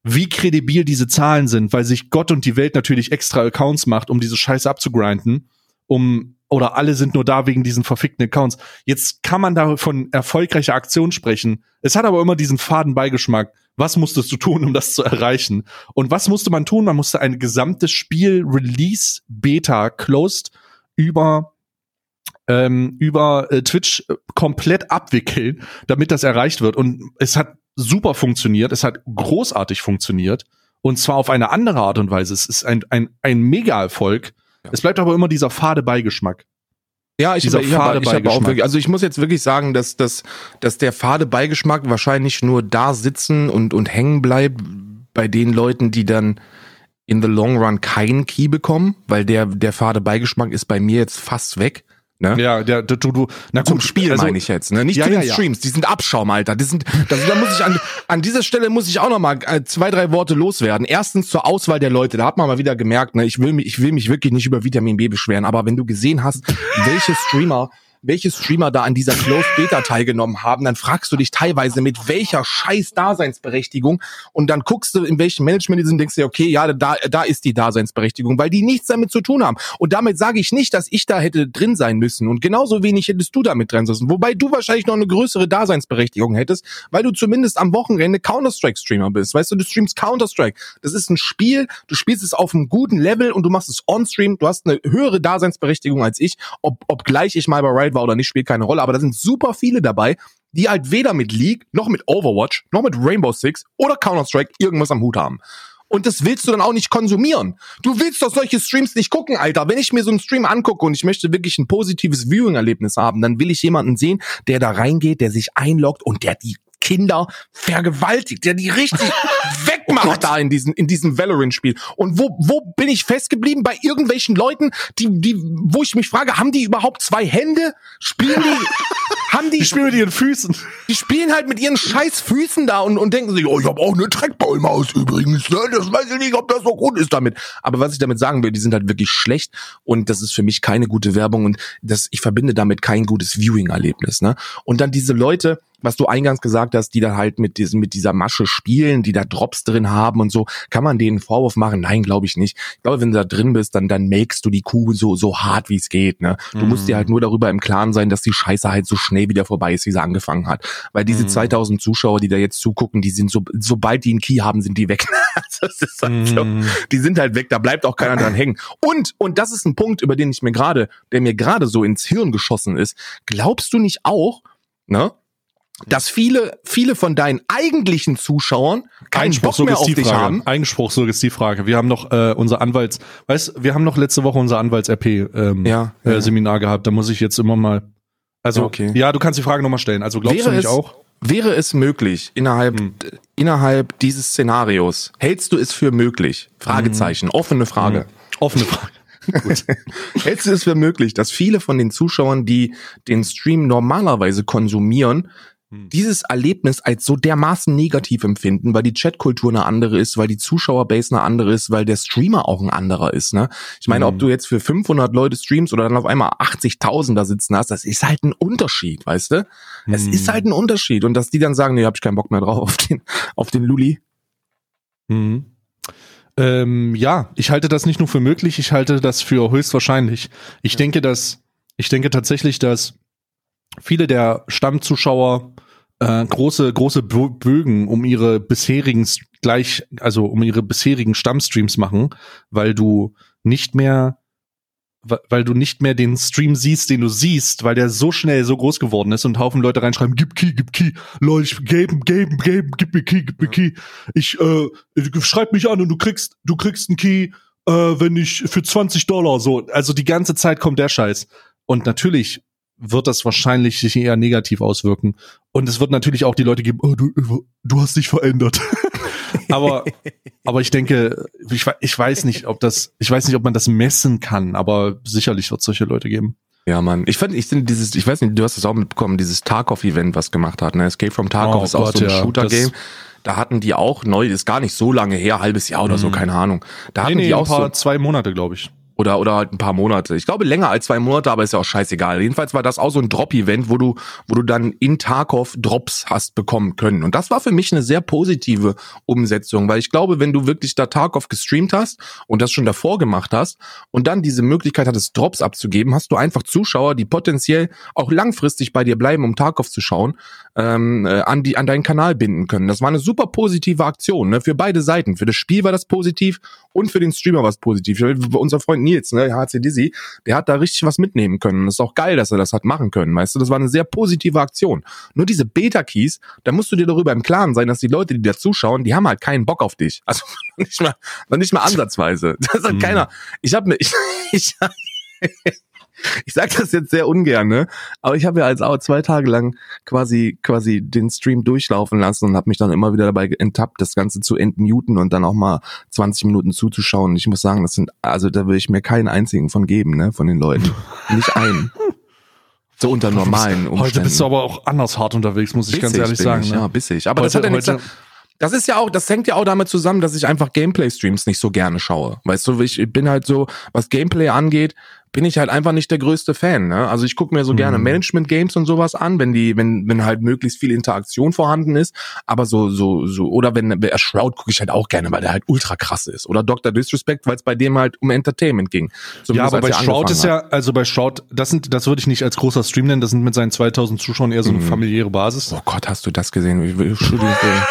wie kredibil diese Zahlen sind, weil sich Gott und die Welt natürlich extra Accounts macht, um diese Scheiße abzugrinden, um oder alle sind nur da wegen diesen verfickten Accounts. Jetzt kann man da von erfolgreicher Aktion sprechen. Es hat aber immer diesen faden Beigeschmack. Was musstest du tun, um das zu erreichen? Und was musste man tun? Man musste ein gesamtes Spiel Release Beta closed über ähm, über äh, Twitch äh, komplett abwickeln, damit das erreicht wird. Und es hat super funktioniert. Es hat großartig funktioniert. Und zwar auf eine andere Art und Weise. Es ist ein, ein, ein Mega-Erfolg ja. Es bleibt aber immer dieser fade Beigeschmack. Ja, ich, ich habe ich hab auch wirklich, also ich muss jetzt wirklich sagen, dass, dass, dass der fade Beigeschmack wahrscheinlich nur da sitzen und, und hängen bleibt bei den Leuten, die dann in the long run keinen Key bekommen, weil der, der fade Beigeschmack ist bei mir jetzt fast weg. Ne? Ja, der, du, du, na gut, Zum Spiel also, meine ich jetzt, ne? Nicht ja, zu den ja, Streams, die sind Abschaum, Alter. Die sind, das, da muss ich an, an dieser Stelle muss ich auch noch mal äh, zwei, drei Worte loswerden. Erstens zur Auswahl der Leute, da hat man mal wieder gemerkt, ne, ich will mich, ich will mich wirklich nicht über Vitamin B beschweren, aber wenn du gesehen hast, welche Streamer welche Streamer da an dieser Closed Beta teilgenommen haben, dann fragst du dich teilweise mit welcher scheiß Daseinsberechtigung und dann guckst du, in welchem Management die sind, denkst du, okay, ja, da, da ist die Daseinsberechtigung, weil die nichts damit zu tun haben. Und damit sage ich nicht, dass ich da hätte drin sein müssen und genauso wenig hättest du damit drin sein wobei du wahrscheinlich noch eine größere Daseinsberechtigung hättest, weil du zumindest am Wochenende Counter-Strike-Streamer bist. Weißt du, du streamst Counter-Strike. Das ist ein Spiel, du spielst es auf einem guten Level und du machst es on-stream, du hast eine höhere Daseinsberechtigung als ich, ob, obgleich ich mal bei Riot war oder nicht, spielt keine Rolle. Aber da sind super viele dabei, die halt weder mit League, noch mit Overwatch, noch mit Rainbow Six oder Counter-Strike irgendwas am Hut haben. Und das willst du dann auch nicht konsumieren. Du willst doch solche Streams nicht gucken, Alter. Wenn ich mir so einen Stream angucke und ich möchte wirklich ein positives Viewing-Erlebnis haben, dann will ich jemanden sehen, der da reingeht, der sich einloggt und der die Kinder vergewaltigt, der die richtig wegmacht oh da in diesem in diesem Valorant-Spiel. Und wo wo bin ich festgeblieben bei irgendwelchen Leuten, die die wo ich mich frage, haben die überhaupt zwei Hände? Spielen die haben die Die spielen mit ihren Füßen. die spielen halt mit ihren scheiß Füßen da und, und denken sich, oh, ich habe auch eine Trackballmaus übrigens, ne? Das weiß ich nicht, ob das so gut ist damit. Aber was ich damit sagen will, die sind halt wirklich schlecht und das ist für mich keine gute Werbung und das, ich verbinde damit kein gutes Viewing-Erlebnis, ne? Und dann diese Leute, was du eingangs gesagt hast, die dann halt mit diesem, mit dieser Masche spielen, die da Drops drin haben und so, kann man denen Vorwurf machen? Nein, glaube ich nicht. Ich glaube, wenn du da drin bist, dann, dann makest du die Kuh so, so hart, wie es geht, ne? Du Mhm. musst dir halt nur darüber im Klaren sein, dass die Scheiße halt so schnell wieder vorbei ist, wie sie angefangen hat. Weil diese Mhm. 2000 Zuschauer, die da jetzt zugucken, die sind so, sobald die einen Key haben, sind die weg. Das ist halt so, Mhm. die sind halt weg, da bleibt auch keiner dran hängen. Und, und das ist ein Punkt, über den ich mir gerade, der mir gerade so ins Hirn geschossen ist. Glaubst du nicht auch, ne? Dass viele, viele von deinen eigentlichen Zuschauern keinen Einspruch, Bock mehr auf dich haben. Einspruch, Suggestivfrage. Wir haben noch äh, unser Anwalts, weißt, wir haben noch letzte Woche unser Anwalts-RP ähm, Ja, äh, ja. Seminar gehabt. Da muss ich jetzt immer mal. Also Ja, okay. ja, du kannst die Frage nochmal stellen. Also glaubst Wäre du nicht es- auch? Wäre es möglich, innerhalb, Hm. innerhalb dieses Szenarios, hältst du es für möglich? Fragezeichen, offene Frage. Hm. Offene Frage. Gut. Hältst du es für möglich, dass viele von den Zuschauern, die den Stream normalerweise konsumieren, Hm. Dieses Erlebnis als so dermaßen negativ empfinden, weil die Chatkultur eine andere ist, weil die Zuschauerbase eine andere ist, weil der Streamer auch ein anderer ist, ne? Ich meine, ob Mhm. du jetzt für 500 Leute streamst oder dann auf einmal 80.000 da sitzen hast, das ist halt ein Unterschied, weißt du? Es Mhm. ist halt ein Unterschied und dass die dann sagen, nee, hab ich keinen Bock mehr drauf auf den auf den Luli. Mhm. Ähm, ja, ich halte das nicht nur für möglich, ich halte das für höchstwahrscheinlich. Ich denke, dass, ich denke tatsächlich, dass viele der Stammzuschauer äh, große, große Bö- Bögen um ihre bisherigen gleich, also um ihre bisherigen Stammstreams machen, weil du nicht mehr, weil du nicht mehr den Stream siehst, den du siehst, weil der so schnell so groß geworden ist und Haufen Leute reinschreiben, gib Key, gib Key, Leute, ich geben, geben, geben, gib mir Key, gib mir Key. Ich, äh, schreib mich an und du kriegst, du kriegst einen Key, äh, wenn ich für 20 Dollar so. Also die ganze Zeit kommt der Scheiß. Und natürlich wird das wahrscheinlich sich eher negativ auswirken. Und es wird natürlich auch die Leute geben, oh, du, du hast dich verändert. aber, aber ich denke, ich, ich weiß nicht, ob das, ich weiß nicht, ob man das messen kann, aber sicherlich wird es solche Leute geben. Ja, Mann. Ich fand, ich finde dieses, ich weiß nicht, du hast es auch mitbekommen, dieses Tarkov-Event, was gemacht hat, ne? Escape from Tarkov Oh ist auch Gott, so ein ja, Shooter-Game. Da hatten die auch neu, ist gar nicht so lange her, halbes Jahr oder so, Mhm. keine Ahnung. Da hatten Nee, nee, die ein auch paar, so, zwei Monate, glaube ich. Oder, oder halt ein paar Monate. Ich glaube länger als zwei Monate, aber ist ja auch scheißegal. Jedenfalls war das auch so ein Drop-Event, wo du, wo du dann in Tarkov Drops hast bekommen können. Und das war für mich eine sehr positive Umsetzung, weil ich glaube, wenn du wirklich da Tarkov gestreamt hast und das schon davor gemacht hast und dann diese Möglichkeit hattest, Drops abzugeben, hast du einfach Zuschauer, die potenziell auch langfristig bei dir bleiben, um Tarkov zu schauen, ähm, äh, an, die, an deinen Kanal binden können. Das war eine super positive Aktion, ne? Für beide Seiten. Für das Spiel war das positiv und für den Streamer war es positiv. Unser Freund Nils, ne, HC Dizzy, der hat da richtig was mitnehmen können. Das ist auch geil, dass er das hat machen können. Weißt du, das war eine sehr positive Aktion. Nur diese Beta-Keys, da musst du dir darüber im Klaren sein, dass die Leute, die da zuschauen, die haben halt keinen Bock auf dich. Also nicht mal, nicht mal ansatzweise. Das hat Mhm. keiner. Ich habe mir, ich, ich, ich sag das jetzt sehr ungern, ne? Aber ich habe ja als auch zwei Tage lang quasi quasi den Stream durchlaufen lassen und habe mich dann immer wieder dabei enttappt, das Ganze zu entmuten und dann auch mal 20 Minuten zuzuschauen. Ich muss sagen, das sind also da will ich mir keinen einzigen von geben, ne, von den Leuten, nicht einen. So unter normalen Umständen. Heute bist du aber auch anders hart unterwegs, muss ich ganz Bissig ehrlich bin sagen. Ich, ne? Ja, bissig. Aber das Heute- hat ja nichts. heute- Das ist ja auch, das hängt ja auch damit zusammen, dass ich einfach Gameplay-Streams nicht so gerne schaue. Weißt du, ich bin halt so, was Gameplay angeht, bin ich halt einfach nicht der größte Fan. Ne? Also ich gucke mir so gerne Mhm. Management-Games und sowas an, wenn die, wenn, wenn halt möglichst viel Interaktion vorhanden ist. Aber so, so, so, oder wenn äh, Shroud gucke ich halt auch gerne, weil der halt ultra krass ist. Oder Dr. Disrespect, weil es bei dem halt um Entertainment ging. Ja, aber bei er Shroud ist hat. ja, also bei Shroud, das sind, das würde ich nicht als großer Stream nennen, das sind mit seinen 2000 Zuschauern eher so eine Mhm. familiäre Basis. Oh Gott, hast du das gesehen? Wie- Entschuldigung für,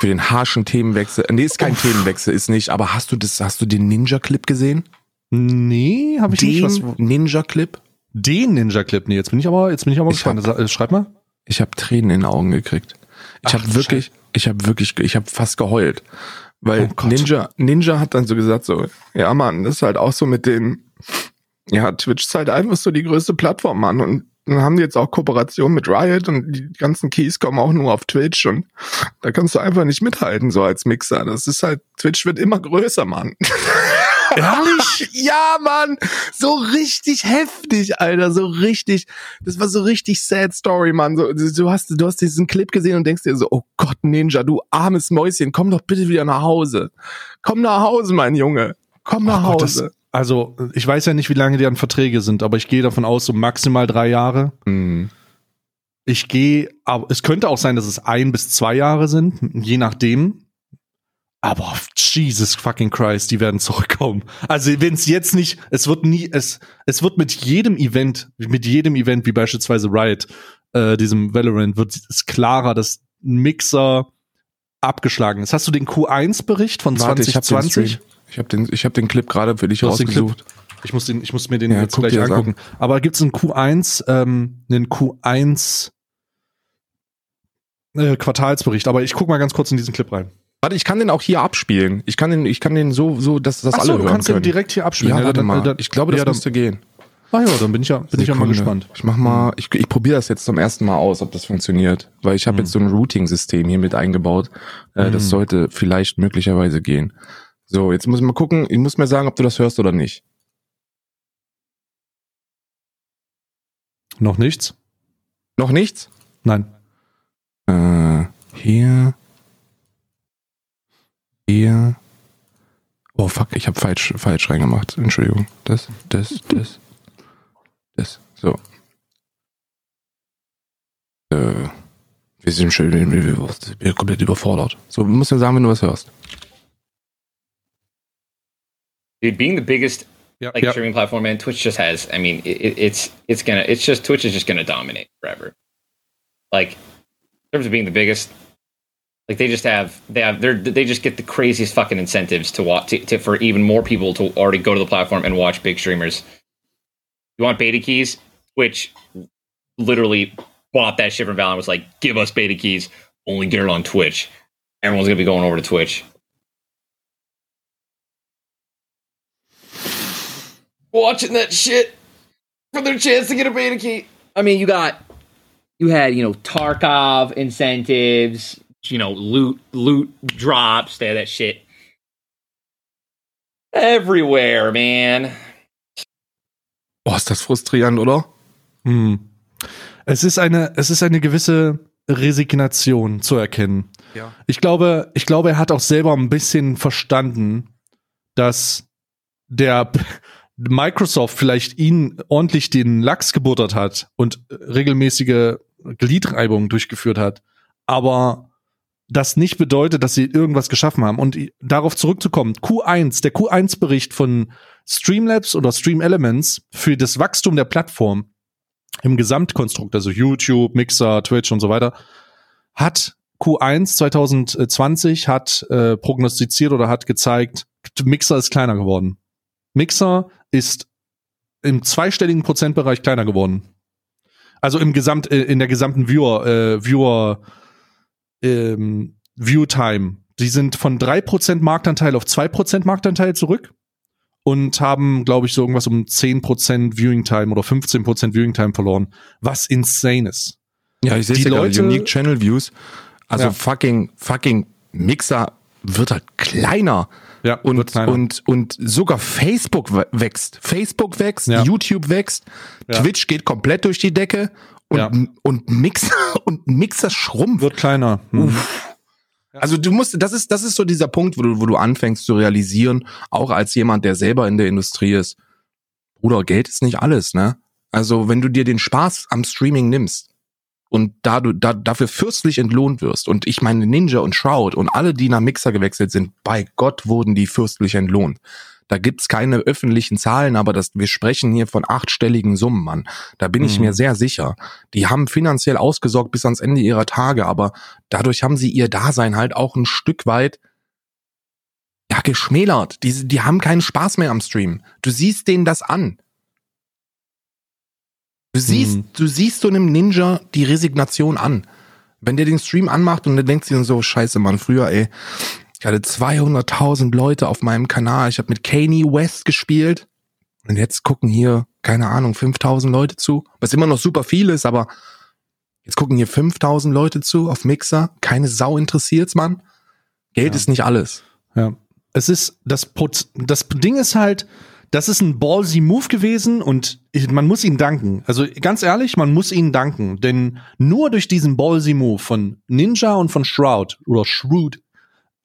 für den harschen Themenwechsel. Nee, ist kein Themenwechsel, ist nicht. Aber hast du das, hast du den Ninja-Clip gesehen? Nee, habe ich nicht. Was, Den Ninja-Clip? den Ninja-Clip, nee, jetzt bin ich aber, jetzt bin ich aber Ich gespannt. Sa- äh, Schreib mal. Ich habe Tränen in den Augen gekriegt. Ich habe wirklich, ich habe wirklich, ich habe fast geheult. Weil oh Ninja, Ninja hat dann so gesagt so, ja Mann, das ist halt auch so mit dem, ja, Twitch ist halt einfach so die größte Plattform, Mann. Und dann haben die jetzt auch Kooperation mit Riot und die ganzen Keys kommen auch nur auf Twitch und da kannst du einfach nicht mithalten, so als Mixer. Das ist halt, Twitch wird immer größer, Mann. Ehrlich? ja, Mann. So richtig heftig, Alter. So richtig. Das war so richtig sad Story, Mann. So, du hast, du hast diesen Clip gesehen und denkst dir so, oh Gott, Ninja, du armes Mäuschen, komm doch bitte wieder nach Hause. Komm nach Hause, mein Junge. Komm nach oh Gott, Hause. Das, also, ich weiß ja nicht, wie lange deren Verträge sind, aber ich gehe davon aus, so maximal drei Jahre. Mhm. Ich gehe, aber es könnte auch sein, dass es ein bis zwei Jahre sind, je nachdem. Aber Jesus fucking Christ, die werden zurückkommen. Also wenn es jetzt nicht, es wird nie, es, es wird mit jedem Event, mit jedem Event wie beispielsweise Riot, äh, diesem Valorant, wird es klarer, dass Mixer abgeschlagen ist. Hast du den Q1-Bericht von Warte, 2020? Ich habe den, ich habe den Clip gerade für dich rausgesucht. Ich muss den, ich muss mir den ja, jetzt gleich angucken. An. Aber gibt's einen Q1, ähm, einen Q1 äh, Quartalsbericht? Aber ich guck mal ganz kurz in diesen Clip rein. Warte, ich kann den auch hier abspielen. Ich kann den, ich kann den so, so, dass das Ach alle so, hören du kannst können. den direkt hier abspielen. Ja, warte mal. Ich glaube, das ja, müsste gehen. Ah ja, dann bin ich ja, bin Sekunde. ich ja mal gespannt. Ich mach mal, ich, ich probiere das jetzt zum ersten Mal aus, ob das funktioniert, weil ich habe mhm. jetzt so ein Routing-System hier mit eingebaut. Äh, mhm. Das sollte vielleicht möglicherweise gehen. So, jetzt muss ich mal gucken, ich muss mir sagen, ob du das hörst oder nicht. Noch nichts? Noch nichts? Nein. Äh, hier. Hier. Oh fuck, ich habe falsch, falsch reingemacht. Entschuldigung. Das, das, das. Das. So. Äh, wir sind schon wir, wir, wir komplett überfordert. So, du musst ja sagen, wenn du was hörst. dude, being the biggest yep. like yep. streaming platform, man, Twitch just has. I mean, it, it's it's gonna it's just Twitch is just gonna dominate forever. Like in terms of being the biggest, like they just have they have they they just get the craziest fucking incentives to watch to, to, for even more people to already go to the platform and watch big streamers. You want beta keys? Twitch literally bought that shit from Valorant. Was like, give us beta keys. Only get it on Twitch. Everyone's gonna be going over to Twitch. watching that shit for their chance to get a beta key. I mean, you got you had you know Tarkov incentives, you know loot loot drops, had that shit everywhere, man. Boah, ist das frustrierend, oder? Hm. Es ist eine, es ist eine gewisse Resignation zu erkennen. Ja. Ich glaube, ich glaube, er hat auch selber ein bisschen verstanden, dass der, Microsoft vielleicht ihn ordentlich den Lachs gebuttert hat und regelmäßige Gliedreibungen durchgeführt hat, aber das nicht bedeutet, dass sie irgendwas geschaffen haben. Und darauf zurückzukommen, Q1, der Q1-Bericht von Streamlabs oder Stream Elements für das Wachstum der Plattform im Gesamtkonstrukt, also YouTube, Mixer, Twitch und so weiter, hat Q1 2020 hat äh, prognostiziert oder hat gezeigt, Mixer ist kleiner geworden. Mixer ist im zweistelligen Prozentbereich kleiner geworden. Also im Gesamt, äh, in der gesamten Viewer, äh, Viewer, ähm, View Time. Sie sind von drei Prozent Marktanteil auf zwei Prozent Marktanteil zurück und haben, glaube ich, so irgendwas um zehn Prozent Viewing Time oder 15 Prozent Viewing Time verloren, was insane ist. Ja, ich sehe ja Leute, Unique Channel Views. Also ja. fucking, fucking Mixer wird halt kleiner. Ja, und, und, und sogar Facebook wächst. Facebook wächst, ja. YouTube wächst, ja. Twitch geht komplett durch die Decke und, ja. und Mixer und Mixer schrumpft. Wird kleiner. Hm. Also du musst, das ist, das ist so dieser Punkt, wo du, wo du anfängst zu realisieren, auch als jemand, der selber in der Industrie ist. Bruder, Geld ist nicht alles, ne? Also wenn du dir den Spaß am Streaming nimmst, und da du da, dafür fürstlich entlohnt wirst. Und ich meine, Ninja und Shroud und alle, die nach Mixer gewechselt sind, bei Gott wurden die fürstlich entlohnt. Da gibt's keine öffentlichen Zahlen, aber das, wir sprechen hier von achtstelligen Summen, Mann. Da bin mhm. ich mir sehr sicher. Die haben finanziell ausgesorgt bis ans Ende ihrer Tage, aber dadurch haben sie ihr Dasein halt auch ein Stück weit ja, geschmälert. Die, die haben keinen Spaß mehr am Stream. Du siehst denen das an. Du siehst, hm. du siehst so einem Ninja die Resignation an. Wenn der den Stream anmacht und dann denkt sich so, scheiße, Mann, früher, ey, ich hatte 200.000 Leute auf meinem Kanal, ich habe mit Kanye West gespielt und jetzt gucken hier, keine Ahnung, 5000 Leute zu, was immer noch super viel ist, aber jetzt gucken hier 5000 Leute zu auf Mixer, keine Sau interessiert's, Mann. Geld ja. ist nicht alles. Ja. Es ist, das, das Ding ist halt, das ist ein ballsy Move gewesen und man muss ihnen danken. Also ganz ehrlich, man muss ihnen danken, denn nur durch diesen ballsy Move von Ninja und von Shroud oder Shroud,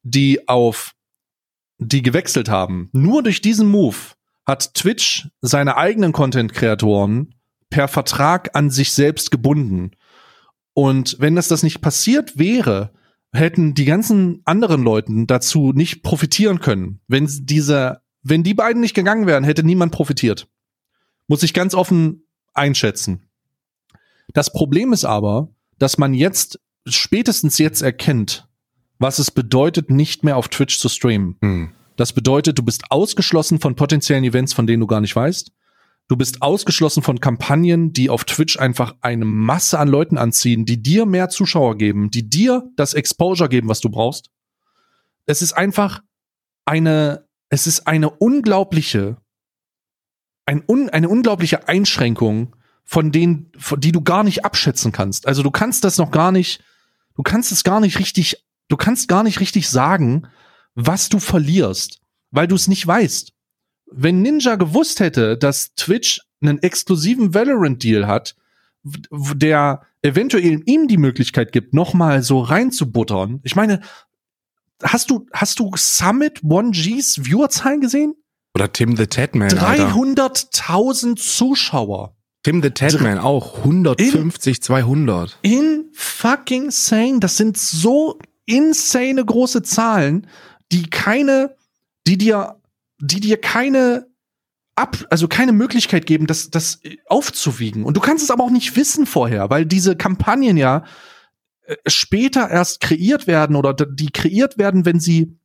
die auf die gewechselt haben, nur durch diesen Move hat Twitch seine eigenen Content-Kreatoren per Vertrag an sich selbst gebunden. Und wenn das das nicht passiert wäre, hätten die ganzen anderen Leuten dazu nicht profitieren können. Wenn diese, wenn die beiden nicht gegangen wären, hätte niemand profitiert. Muss ich ganz offen einschätzen. Das Problem ist aber, dass man jetzt, spätestens jetzt erkennt, was es bedeutet, nicht mehr auf Twitch zu streamen. Hm. Das bedeutet, du bist ausgeschlossen von potenziellen Events, von denen du gar nicht weißt. Du bist ausgeschlossen von Kampagnen, die auf Twitch einfach eine Masse an Leuten anziehen, die dir mehr Zuschauer geben, die dir das Exposure geben, was du brauchst. Es ist einfach eine, es ist eine unglaubliche, ein un, eine unglaubliche Einschränkung, von denen, von, die du gar nicht abschätzen kannst. Also du kannst das noch gar nicht, du kannst es gar nicht richtig, du kannst gar nicht richtig sagen, was du verlierst, weil du es nicht weißt wenn Ninja gewusst hätte, dass Twitch einen exklusiven Valorant-Deal hat, der eventuell ihm die Möglichkeit gibt, nochmal so reinzubuttern. Ich meine, hast du, hast du Summit 1Gs Viewerzahlen gesehen? Oder Tim the Tatman. 300.000 Zuschauer. Tim the Tatman auch 150, in, 200. In fucking sane. Das sind so insane große Zahlen, die keine, die dir die dir keine ab, also keine Möglichkeit geben, das, das aufzuwiegen. Und du kannst es aber auch nicht wissen vorher, weil diese Kampagnen ja später erst kreiert werden oder die kreiert werden, wenn sie,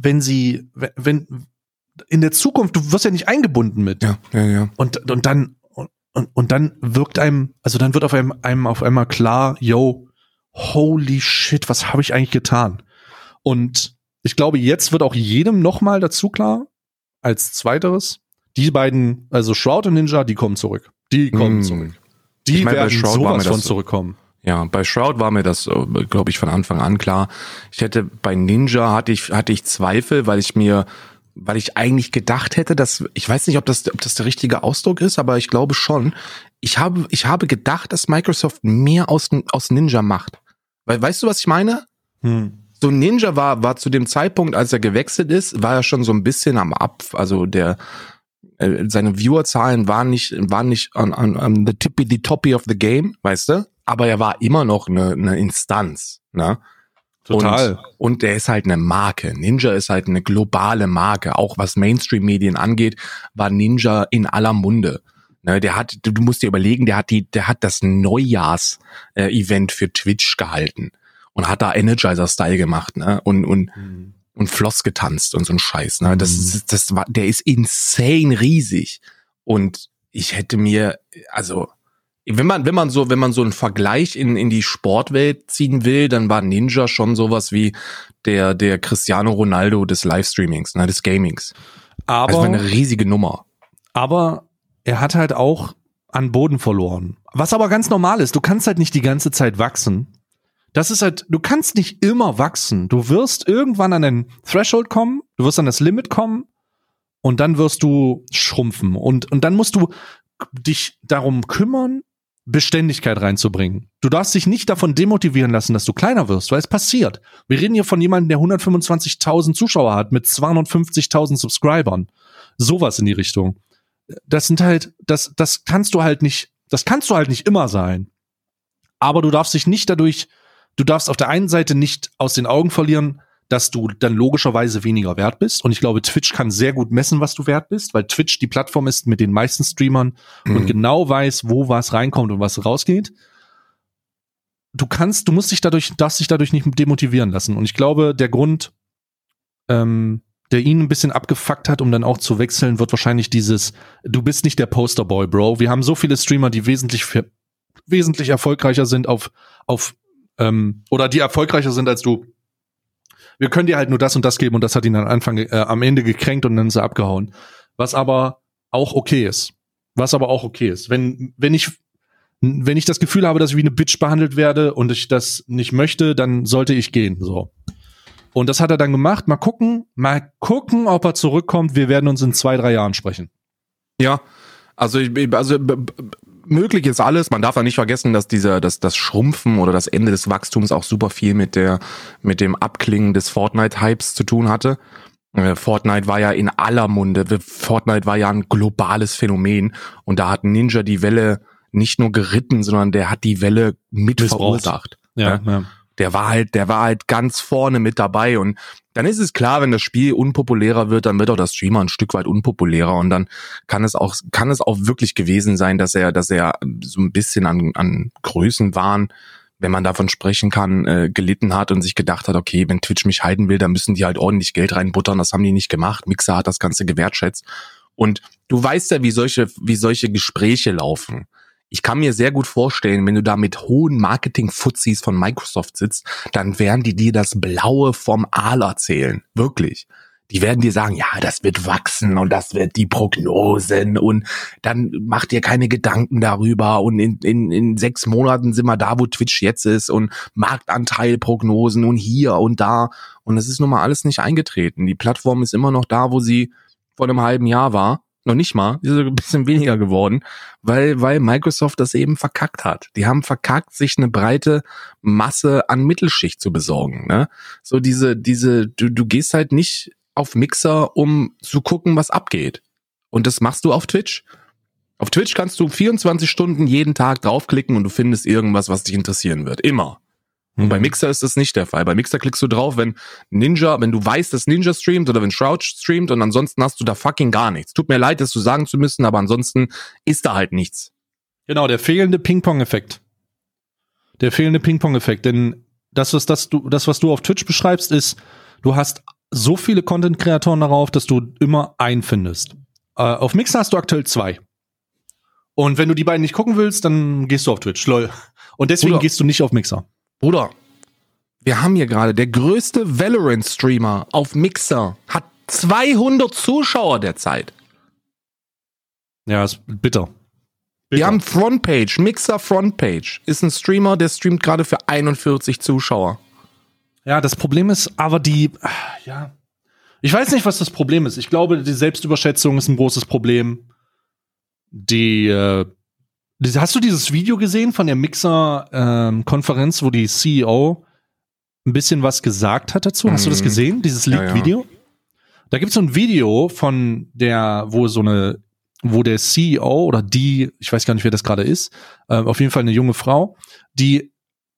wenn sie, wenn, in der Zukunft, du wirst ja nicht eingebunden mit. Ja, ja, ja. Und, und dann, und, und dann wirkt einem, also dann wird auf einem, einem auf einmal klar, yo, holy shit, was habe ich eigentlich getan? Und ich glaube, jetzt wird auch jedem nochmal dazu klar, als zweiteres, die beiden, also Shroud und Ninja, die kommen zurück. Die kommen mm. zurück. Die ich mein, werden sowas von zurückkommen. Ja, bei Shroud war mir das, äh, glaube ich, von Anfang an klar. Ich hätte bei Ninja hatte ich hatte ich Zweifel, weil ich mir, weil ich eigentlich gedacht hätte, dass ich weiß nicht, ob das ob das der richtige Ausdruck ist, aber ich glaube schon. Ich habe ich habe gedacht, dass Microsoft mehr aus aus Ninja macht. Weil weißt du, was ich meine? Hm so Ninja war, war zu dem Zeitpunkt, als er gewechselt ist, war er schon so ein bisschen am Ab, also der, äh, seine Viewerzahlen waren nicht, waren nicht on, on, on the tippy the toppy of the game, weißt du? Aber er war immer noch eine, eine Instanz, ne? Total. Und, und der ist halt eine Marke. Ninja ist halt eine globale Marke. Auch was Mainstream-Medien angeht, war Ninja in aller Munde. Ne, der hat, du, musst dir überlegen, der hat die, der hat das Neujahrs-Event für Twitch gehalten und hat da Energizer-Style gemacht, ne? Und, und, mhm. und Floss getanzt und so ein Scheiß, ne? Das, mhm. ist, das war, der ist insane riesig. Und ich hätte mir, also, wenn man, wenn man so, wenn man so einen Vergleich in, in die Sportwelt ziehen will, dann war Ninja schon sowas wie der, der Cristiano Ronaldo des Livestreamings, ne, des Gamings. Aber. Das war eine riesige Nummer. Aber er hat halt auch an Boden verloren. Was aber ganz normal ist. Du kannst halt nicht die ganze Zeit wachsen. Das ist halt, du kannst nicht immer wachsen. Du wirst irgendwann an den Threshold kommen, du wirst an das Limit kommen und dann wirst du schrumpfen. Und, und dann musst du dich darum kümmern, Beständigkeit reinzubringen. Du darfst dich nicht davon demotivieren lassen, dass du kleiner wirst, weil es passiert. Wir reden hier von jemandem, der 125.000 Zuschauer hat mit 250.000 Subscribern. Sowas in die Richtung. Das sind halt, das, das kannst du halt nicht, das kannst du halt nicht immer sein. Aber du darfst dich nicht dadurch du darfst auf der einen Seite nicht aus den Augen verlieren, dass du dann logischerweise weniger wert bist. Und ich glaube, Twitch kann sehr gut messen, was du wert bist, weil Twitch die Plattform ist mit den meisten Streamern mhm. und genau weiß, wo was reinkommt und was rausgeht. Du kannst, du musst dich dadurch, darfst dich dadurch nicht demotivieren lassen. Und ich glaube, der Grund, ähm, der ihn ein bisschen abgefuckt hat, um dann auch zu wechseln, wird wahrscheinlich dieses, du bist nicht der Posterboy, Bro. Wir haben so viele Streamer, die wesentlich wesentlich erfolgreicher sind auf, auf ähm, oder die erfolgreicher sind als du. Wir können dir halt nur das und das geben und das hat ihn dann Anfang, äh, am Ende gekränkt und dann ist er abgehauen. Was aber auch okay ist. Was aber auch okay ist. Wenn, wenn ich, wenn ich das Gefühl habe, dass ich wie eine Bitch behandelt werde und ich das nicht möchte, dann sollte ich gehen, so. Und das hat er dann gemacht. Mal gucken, mal gucken, ob er zurückkommt. Wir werden uns in zwei, drei Jahren sprechen. Ja, also, also möglich ist alles. Man darf ja nicht vergessen, dass dieser, dass das Schrumpfen oder das Ende des Wachstums auch super viel mit der, mit dem Abklingen des Fortnite-Hypes zu tun hatte. Äh, Fortnite war ja in aller Munde. Fortnite war ja ein globales Phänomen und da hat Ninja die Welle nicht nur geritten, sondern der hat die Welle mit verursacht. Ja, ja. Der war halt, der war halt ganz vorne mit dabei und dann ist es klar, wenn das Spiel unpopulärer wird, dann wird auch das Streamer ein Stück weit unpopulärer und dann kann es auch, kann es auch wirklich gewesen sein, dass er, dass er so ein bisschen an, an Größenwahn wenn man davon sprechen kann, äh, gelitten hat und sich gedacht hat, okay, wenn Twitch mich halten will, dann müssen die halt ordentlich Geld reinbuttern. Das haben die nicht gemacht. Mixer hat das Ganze gewertschätzt. Und du weißt ja, wie solche, wie solche Gespräche laufen ich kann mir sehr gut vorstellen, wenn du da mit hohen Marketing-Fuzis von Microsoft sitzt, dann werden die dir das Blaue vom Aal erzählen. Wirklich. Die werden dir sagen, ja, das wird wachsen und das wird die Prognosen und dann mach dir keine Gedanken darüber und in, in, in sechs Monaten sind wir da, wo Twitch jetzt ist und Marktanteilprognosen und hier und da und es ist nun mal alles nicht eingetreten. Die Plattform ist immer noch da, wo sie vor einem halben Jahr war noch nicht mal, die ist ein bisschen weniger geworden, weil, weil Microsoft das eben verkackt hat. Die haben verkackt, sich eine breite Masse an Mittelschicht zu besorgen. Ne? So diese, diese, du, du gehst halt nicht auf Mixer, um zu gucken, was abgeht. Und das machst du auf Twitch. Auf Twitch kannst du 24 Stunden jeden Tag draufklicken und du findest irgendwas, was dich interessieren wird. Immer. Und bei. Mixer ist das nicht der Fall. Bei Mixer klickst du drauf, wenn Ninja, wenn du weißt, dass Ninja streamt oder wenn Shroud streamt und ansonsten hast du da fucking gar nichts. Tut mir leid, das zu sagen zu müssen, aber ansonsten ist da halt nichts. Genau, der fehlende Ping-Pong-Effekt. Der fehlende Ping-Pong-Effekt. Denn das, was das, du, das, was du auf Twitch beschreibst, ist, du hast so viele Content-Kreatoren darauf, dass du immer einen findest. Äh, auf Mixer hast du aktuell zwei. Und wenn du die beiden nicht gucken willst, dann gehst du auf Twitch, lol. Und deswegen Oder gehst du nicht auf Mixer. Bruder, wir haben hier gerade der größte Valorant-Streamer auf Mixer hat 200 Zuschauer derzeit. Ja, ist bitter. bitter. Wir haben Frontpage, Mixer Frontpage. Ist ein Streamer, der streamt gerade für 41 Zuschauer. Ja, das Problem ist aber die, ja, ich weiß nicht, was das Problem ist. Ich glaube, die Selbstüberschätzung ist ein großes Problem. Die äh, Hast du dieses Video gesehen von der Mixer-Konferenz, ähm, wo die CEO ein bisschen was gesagt hat dazu? Hast du das mhm. gesehen, dieses Leak-Video? Ja, ja. Da gibt es so ein Video von der, wo so eine, wo der CEO oder die, ich weiß gar nicht, wer das gerade ist, äh, auf jeden Fall eine junge Frau, die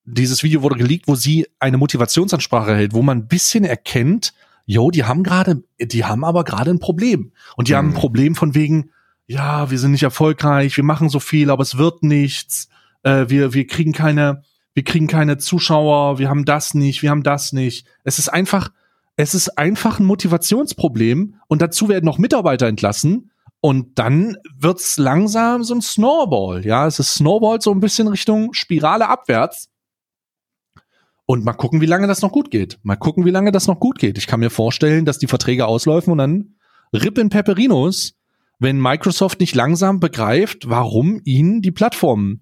dieses Video wurde geleakt, wo sie eine Motivationsansprache hält, wo man ein bisschen erkennt, yo, die haben gerade, die haben aber gerade ein Problem. Und die mhm. haben ein Problem von wegen, ja, wir sind nicht erfolgreich, wir machen so viel, aber es wird nichts, äh, wir, wir kriegen keine, wir kriegen keine Zuschauer, wir haben das nicht, wir haben das nicht. Es ist einfach, es ist einfach ein Motivationsproblem und dazu werden noch Mitarbeiter entlassen und dann wird's langsam so ein Snowball, ja, es ist Snowball so ein bisschen Richtung Spirale abwärts. Und mal gucken, wie lange das noch gut geht. Mal gucken, wie lange das noch gut geht. Ich kann mir vorstellen, dass die Verträge ausläufen und dann Rip in Pepperinos wenn Microsoft nicht langsam begreift, warum ihnen die Plattform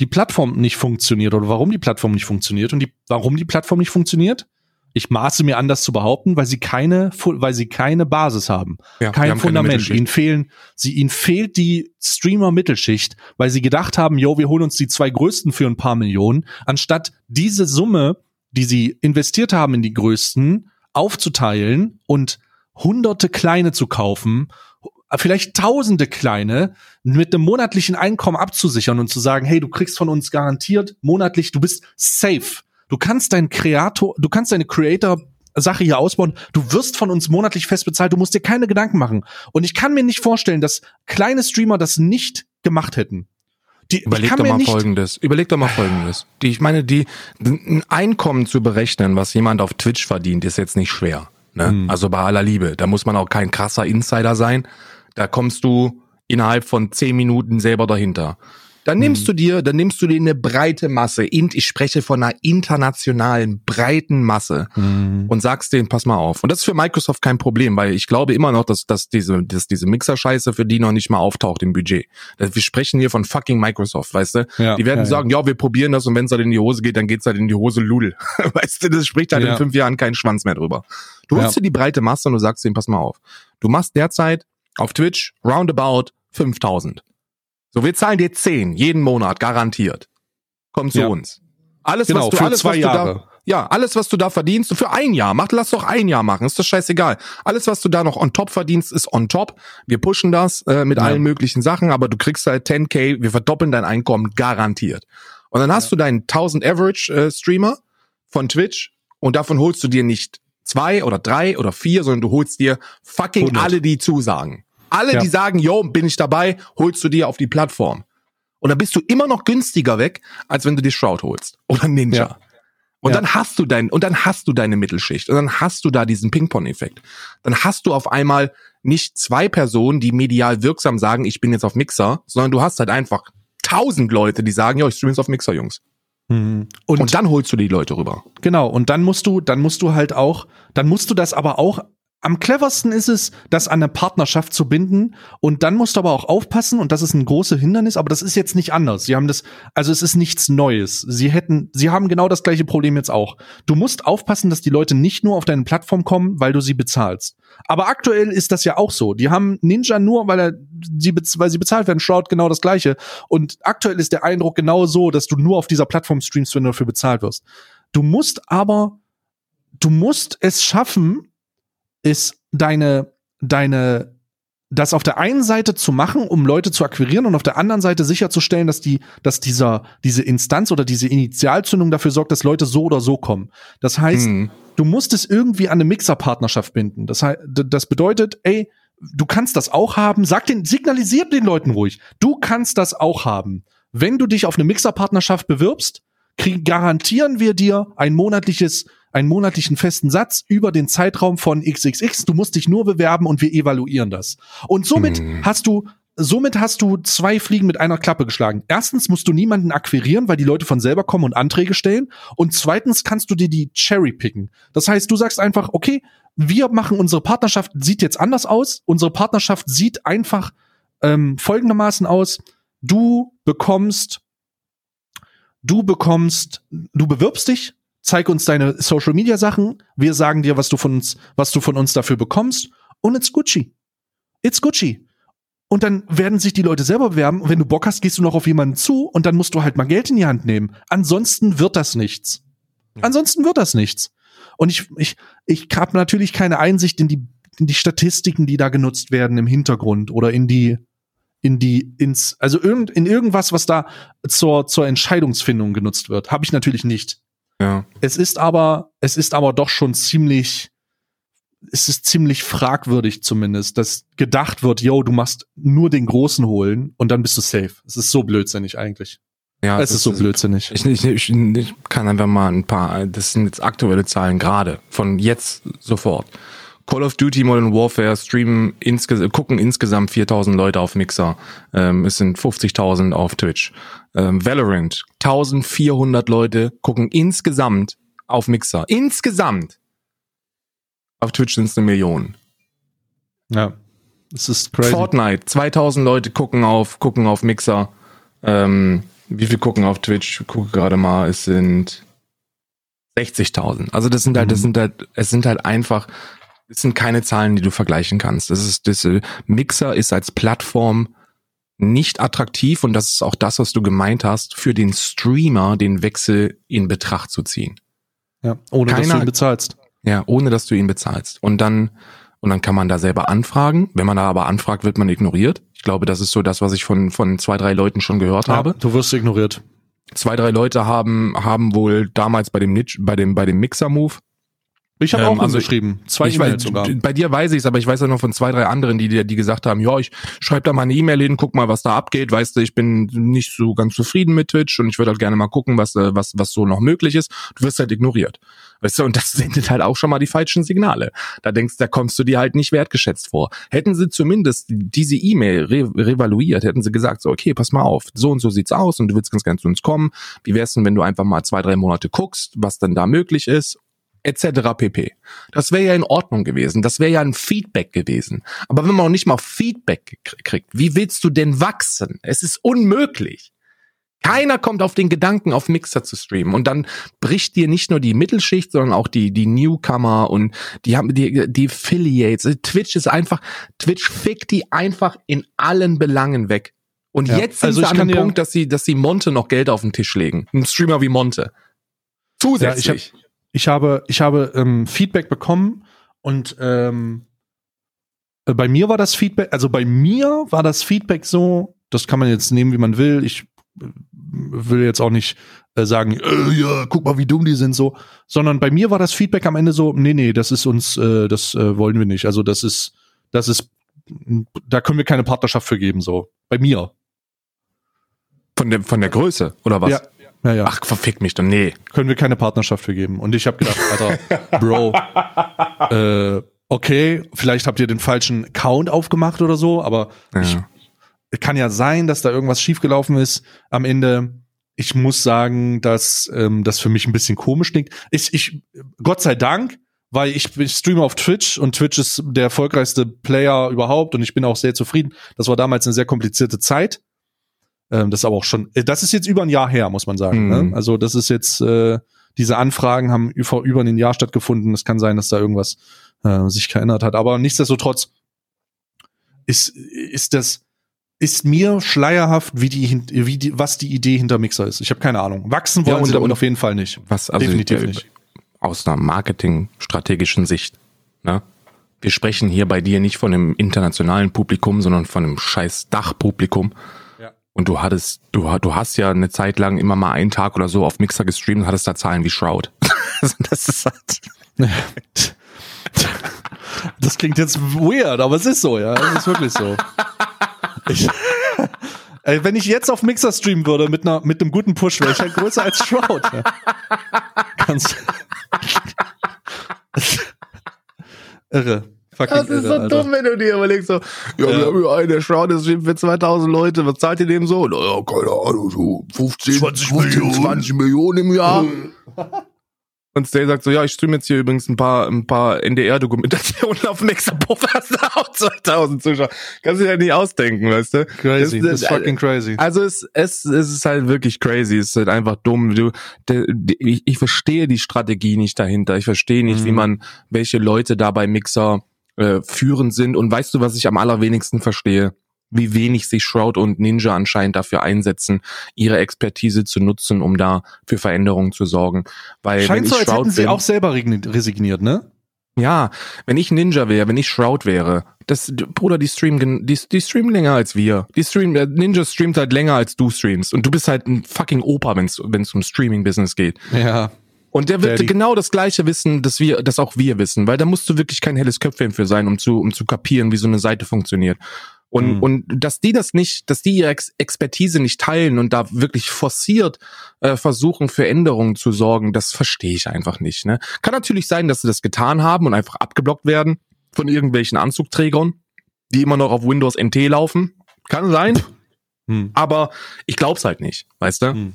die Plattform nicht funktioniert oder warum die Plattform nicht funktioniert und die, warum die Plattform nicht funktioniert. Ich maße mir an, das zu behaupten, weil sie keine, weil sie keine Basis haben, ja, kein haben Fundament. Ihnen fehlen, sie, ihnen fehlt die Streamer-Mittelschicht, weil sie gedacht haben, yo, wir holen uns die zwei größten für ein paar Millionen, anstatt diese Summe, die sie investiert haben in die größten, aufzuteilen und hunderte kleine zu kaufen vielleicht tausende kleine mit einem monatlichen Einkommen abzusichern und zu sagen, hey, du kriegst von uns garantiert monatlich, du bist safe. Du kannst deinen Kreator, du kannst deine Creator Sache hier ausbauen. Du wirst von uns monatlich fest bezahlt. Du musst dir keine Gedanken machen. Und ich kann mir nicht vorstellen, dass kleine Streamer das nicht gemacht hätten. Die, Überleg doch mal Folgendes. Überleg doch mal Folgendes. Die, ich meine, die, ein Einkommen zu berechnen, was jemand auf Twitch verdient, ist jetzt nicht schwer. Ne? Mhm. Also bei aller Liebe. Da muss man auch kein krasser Insider sein. Da kommst du innerhalb von zehn Minuten selber dahinter. Dann nimmst mhm. du dir, dann nimmst du dir eine breite Masse. Ich spreche von einer internationalen breiten Masse mhm. und sagst denen, pass mal auf. Und das ist für Microsoft kein Problem, weil ich glaube immer noch, dass, dass diese, dass diese Mixer-Scheiße für die noch nicht mal auftaucht im Budget. Wir sprechen hier von fucking Microsoft, weißt du? Ja, die werden ja, sagen, ja. ja. wir probieren das und wenn es halt in die Hose geht, dann geht's halt in die Hose Ludel. weißt du, das spricht halt ja. in fünf Jahren keinen Schwanz mehr drüber. Du holst dir die breite Masse und du sagst denen, pass mal auf. Du machst derzeit auf Twitch roundabout 5000. So, wir zahlen dir 10 jeden Monat, garantiert. Komm zu ja. uns. Alles, genau, was du, alles, was du da, ja, alles, was du da verdienst, für ein Jahr, mach, lass doch ein Jahr machen, ist das scheißegal. Alles, was du da noch on top verdienst, ist on top. Wir pushen das äh, mit ja. allen möglichen Sachen, aber du kriegst halt 10k, wir verdoppeln dein Einkommen garantiert. Und dann hast ja. du deinen 1000 Average äh, Streamer von Twitch und davon holst du dir nicht zwei oder drei oder vier, sondern du holst dir fucking 100. alle, die zusagen. Alle, ja. die sagen, yo, bin ich dabei, holst du dir auf die Plattform. Und dann bist du immer noch günstiger weg, als wenn du dir Shroud holst oder Ninja. Ja. Und ja. dann hast du dein, und dann hast du deine Mittelschicht und dann hast du da diesen Ping-Pong-Effekt. Dann hast du auf einmal nicht zwei Personen, die medial wirksam sagen, ich bin jetzt auf Mixer, sondern du hast halt einfach tausend Leute, die sagen, ja, ich streame jetzt auf Mixer, Jungs. Mhm. Und, und, dann holst du die Leute rüber. Genau. Und dann musst du, dann musst du halt auch, dann musst du das aber auch am cleversten ist es, das an eine Partnerschaft zu binden. Und dann musst du aber auch aufpassen, und das ist ein großes Hindernis, aber das ist jetzt nicht anders. Sie haben das, also es ist nichts Neues. Sie hätten, sie haben genau das gleiche Problem jetzt auch. Du musst aufpassen, dass die Leute nicht nur auf deine Plattform kommen, weil du sie bezahlst. Aber aktuell ist das ja auch so. Die haben Ninja nur, weil er, sie, weil sie bezahlt werden, Shroud genau das gleiche. Und aktuell ist der Eindruck genau so, dass du nur auf dieser Plattform streamst, wenn du dafür bezahlt wirst. Du musst aber, du musst es schaffen, ist deine, deine, das auf der einen Seite zu machen, um Leute zu akquirieren und auf der anderen Seite sicherzustellen, dass die, dass dieser, diese Instanz oder diese Initialzündung dafür sorgt, dass Leute so oder so kommen. Das heißt, hm. du musst es irgendwie an eine Mixerpartnerschaft binden. Das heißt, das bedeutet, ey, du kannst das auch haben. Sag den, signalisiert den Leuten ruhig. Du kannst das auch haben. Wenn du dich auf eine Mixerpartnerschaft bewirbst, krieg, garantieren wir dir ein monatliches einen monatlichen festen Satz über den Zeitraum von XXX. Du musst dich nur bewerben und wir evaluieren das. Und somit hm. hast du somit hast du zwei Fliegen mit einer Klappe geschlagen. Erstens musst du niemanden akquirieren, weil die Leute von selber kommen und Anträge stellen. Und zweitens kannst du dir die Cherry picken. Das heißt, du sagst einfach, okay, wir machen unsere Partnerschaft, sieht jetzt anders aus. Unsere Partnerschaft sieht einfach ähm, folgendermaßen aus. Du bekommst, du bekommst, du bewirbst dich zeig uns deine Social Media Sachen, wir sagen dir, was du von uns, was du von uns dafür bekommst und it's Gucci. It's Gucci. Und dann werden sich die Leute selber bewerben. Wenn du Bock hast, gehst du noch auf jemanden zu und dann musst du halt mal Geld in die Hand nehmen. Ansonsten wird das nichts. Ansonsten wird das nichts. Und ich, ich, ich habe natürlich keine Einsicht in die, in die Statistiken, die da genutzt werden im Hintergrund oder in die, in die, ins, also irgend, in irgendwas, was da zur, zur Entscheidungsfindung genutzt wird. Habe ich natürlich nicht. Ja. Es ist aber, es ist aber doch schon ziemlich, es ist ziemlich fragwürdig zumindest, dass gedacht wird, yo, du machst nur den Großen holen und dann bist du safe. Es ist so blödsinnig eigentlich. Ja, es ist so blödsinnig. Ich, ich, ich, ich kann einfach mal ein paar, das sind jetzt aktuelle Zahlen gerade, von jetzt sofort. Call of Duty Modern Warfare streamen insges gucken insgesamt 4000 Leute auf Mixer. Ähm, es sind 50.000 auf Twitch. Ähm, Valorant 1400 Leute gucken insgesamt auf Mixer. Insgesamt. Auf Twitch sind es eine Million. Ja. Es ist crazy. Fortnite 2000 Leute gucken auf gucken auf Mixer. Ähm, wie viel gucken auf Twitch? Ich gucke gerade mal, es sind 60.000. Also das sind halt, das mhm. sind halt, es sind halt einfach das sind keine Zahlen, die du vergleichen kannst. Das ist, das äh, Mixer ist als Plattform nicht attraktiv und das ist auch das, was du gemeint hast, für den Streamer den Wechsel in Betracht zu ziehen. Ja, ohne Keiner, dass du ihn bezahlst. Ja, ohne dass du ihn bezahlst. Und dann, und dann kann man da selber anfragen. Wenn man da aber anfragt, wird man ignoriert. Ich glaube, das ist so das, was ich von, von zwei, drei Leuten schon gehört ja, habe. Du wirst ignoriert. Zwei, drei Leute haben, haben wohl damals bei dem, Niche, bei dem, bei dem Mixer-Move Ich habe ähm, auch also geschrieben, zwei E-Mails sogar. Bei dir weiß ich es, aber ich weiß ja noch von zwei, drei anderen, die die gesagt haben, ja, ich schreibe da mal eine E-Mail hin, guck mal, was da abgeht. Weißt du, ich bin nicht so ganz zufrieden mit Twitch und ich würde halt gerne mal gucken, was äh, was was so noch möglich ist. Du wirst halt ignoriert. Weißt du, und das sendet halt auch schon mal die falschen Signale. Da denkst, da kommst du dir halt nicht wertgeschätzt vor. Hätten sie zumindest diese E-Mail re revaluiert, hätten sie gesagt, so, okay, pass mal auf, so und so sieht's aus und du willst ganz gerne zu uns kommen. Wie wär's denn, wenn du einfach mal zwei, drei Monate guckst, was dann da möglich ist etc. pp. Das wäre ja in Ordnung gewesen. Das wäre ja ein Feedback gewesen. Aber wenn man auch nicht mal Feedback kriegt, wie willst du denn wachsen? Es ist unmöglich. Keiner kommt auf den Gedanken, auf Mixer zu streamen. Und dann bricht dir nicht nur die Mittelschicht, sondern auch die, die Newcomer und die haben die, die Affiliates. Twitch ist einfach, Twitch fickt die einfach in allen Belangen weg. Und ja. jetzt sind also sie an dem Punkt, dass sie, dass sie Monte noch Geld auf den Tisch legen. Ein Streamer wie Monte. Zusätzlich. Ja, ich hab, ich habe, ich habe ähm, Feedback bekommen und ähm, äh, bei mir war das Feedback, also bei mir war das Feedback so, das kann man jetzt nehmen, wie man will. Ich äh, will jetzt auch nicht äh, sagen, äh, ja, guck mal, wie dumm die sind, so, sondern bei mir war das Feedback am Ende so, nee, nee, das ist uns, äh, das äh, wollen wir nicht. Also das ist, das ist, da können wir keine Partnerschaft für geben, so. Bei mir. Von der, von der Größe, oder was? Ja, ja, ja. Ach, verfick mich doch, nee. Können wir keine Partnerschaft für geben. Und ich habe gedacht, Alter, Bro, äh, okay, vielleicht habt ihr den falschen Account aufgemacht oder so, aber ja. ich, kann ja sein, dass da irgendwas schiefgelaufen ist am Ende. Ich muss sagen, dass ähm, das für mich ein bisschen komisch klingt. Ich, ich, Gott sei Dank, weil ich, ich streame auf Twitch und Twitch ist der erfolgreichste Player überhaupt und ich bin auch sehr zufrieden. Das war damals eine sehr komplizierte Zeit. Ähm, das ist aber auch schon, äh, das ist jetzt über ein Jahr her, muss man sagen. Ne? Mhm. Ne? Also das ist jetzt, äh, diese Anfragen haben vor über ein Jahr stattgefunden. Es kann sein, dass da irgendwas äh, sich verändert hat. Aber nichtsdestotrotz ist, ist das, ist mir schleierhaft, wie die, wie die, was die Idee hinter Mixer ist. Ich habe keine Ahnung. Wachsen wollen ja, und, sie damit auf jeden Fall nicht. Was also definitiv nicht. Aus einer marketingstrategischen Sicht, ne? Wir sprechen hier bei dir nicht von einem internationalen Publikum, sondern von einem scheiß Dachpublikum. Und du hattest, du, du hast ja eine Zeit lang immer mal einen Tag oder so auf Mixer gestreamt und hattest da Zahlen wie Shroud. das ist halt. Das klingt jetzt weird, aber es ist so, ja. Es ist wirklich so. Ich, ey, wenn ich jetzt auf Mixer streamen würde mit einer mit einem guten Push, wäre ich halt größer als Shroud. Ja. Ganz irre fucking Das ist irre, so Alter. dumm, wenn du dir überlegst, so, ja, ja. wir haben hier eine Show, das steht für 2000 Leute, was zahlt ihr dem so? Naja, keine Ahnung, so 15, 20 15, Millionen. 20 Millionen im Jahr. Und Stay sagt so, ja, ich streame jetzt hier übrigens ein paar, ein paar NDR-Dokumentationen auf Mexapuff, hast du auch 2000 Zuschauer. Kannst du dir ja nicht ausdenken, weißt du? Crazy, das, das, das ist fucking crazy. Also es, es, es ist halt wirklich crazy, es ist halt einfach dumm. Du, de, de, ich, ich verstehe die Strategie nicht dahinter. Ich verstehe nicht, mhm. wie man, welche Leute da bei Mixer äh, führend sind. Und weißt du, was ich am allerwenigsten verstehe? Wie wenig sich Shroud und Ninja anscheinend dafür einsetzen, ihre Expertise zu nutzen, um da für Veränderungen zu sorgen. Weil Scheint so, als Shroud hätten sie auch selber resigniert, ne? Ja, wenn ich Ninja wäre, wenn ich Shroud wäre, das, Bruder, die streamen, die, die streamen länger als wir. Die streamen, äh, Ninja streamt halt länger als du streamst. Und du bist halt ein fucking Opa, wenn es um Streaming-Business geht. Ja. Und der wird Daddy. genau das gleiche wissen, dass wir, dass auch wir wissen, weil da musst du wirklich kein helles Köpfchen für sein, um zu, um zu kapieren, wie so eine Seite funktioniert. Und, mhm. und dass die das nicht, dass die ihre Ex Expertise nicht teilen und da wirklich forciert äh, versuchen, für Änderungen zu sorgen, das verstehe ich einfach nicht. Ne? Kann natürlich sein, dass sie das getan haben und einfach abgeblockt werden von irgendwelchen Anzugträgern, die immer noch auf Windows NT laufen. Kann sein. Mhm. Aber ich glaub's halt nicht, weißt du? Mhm.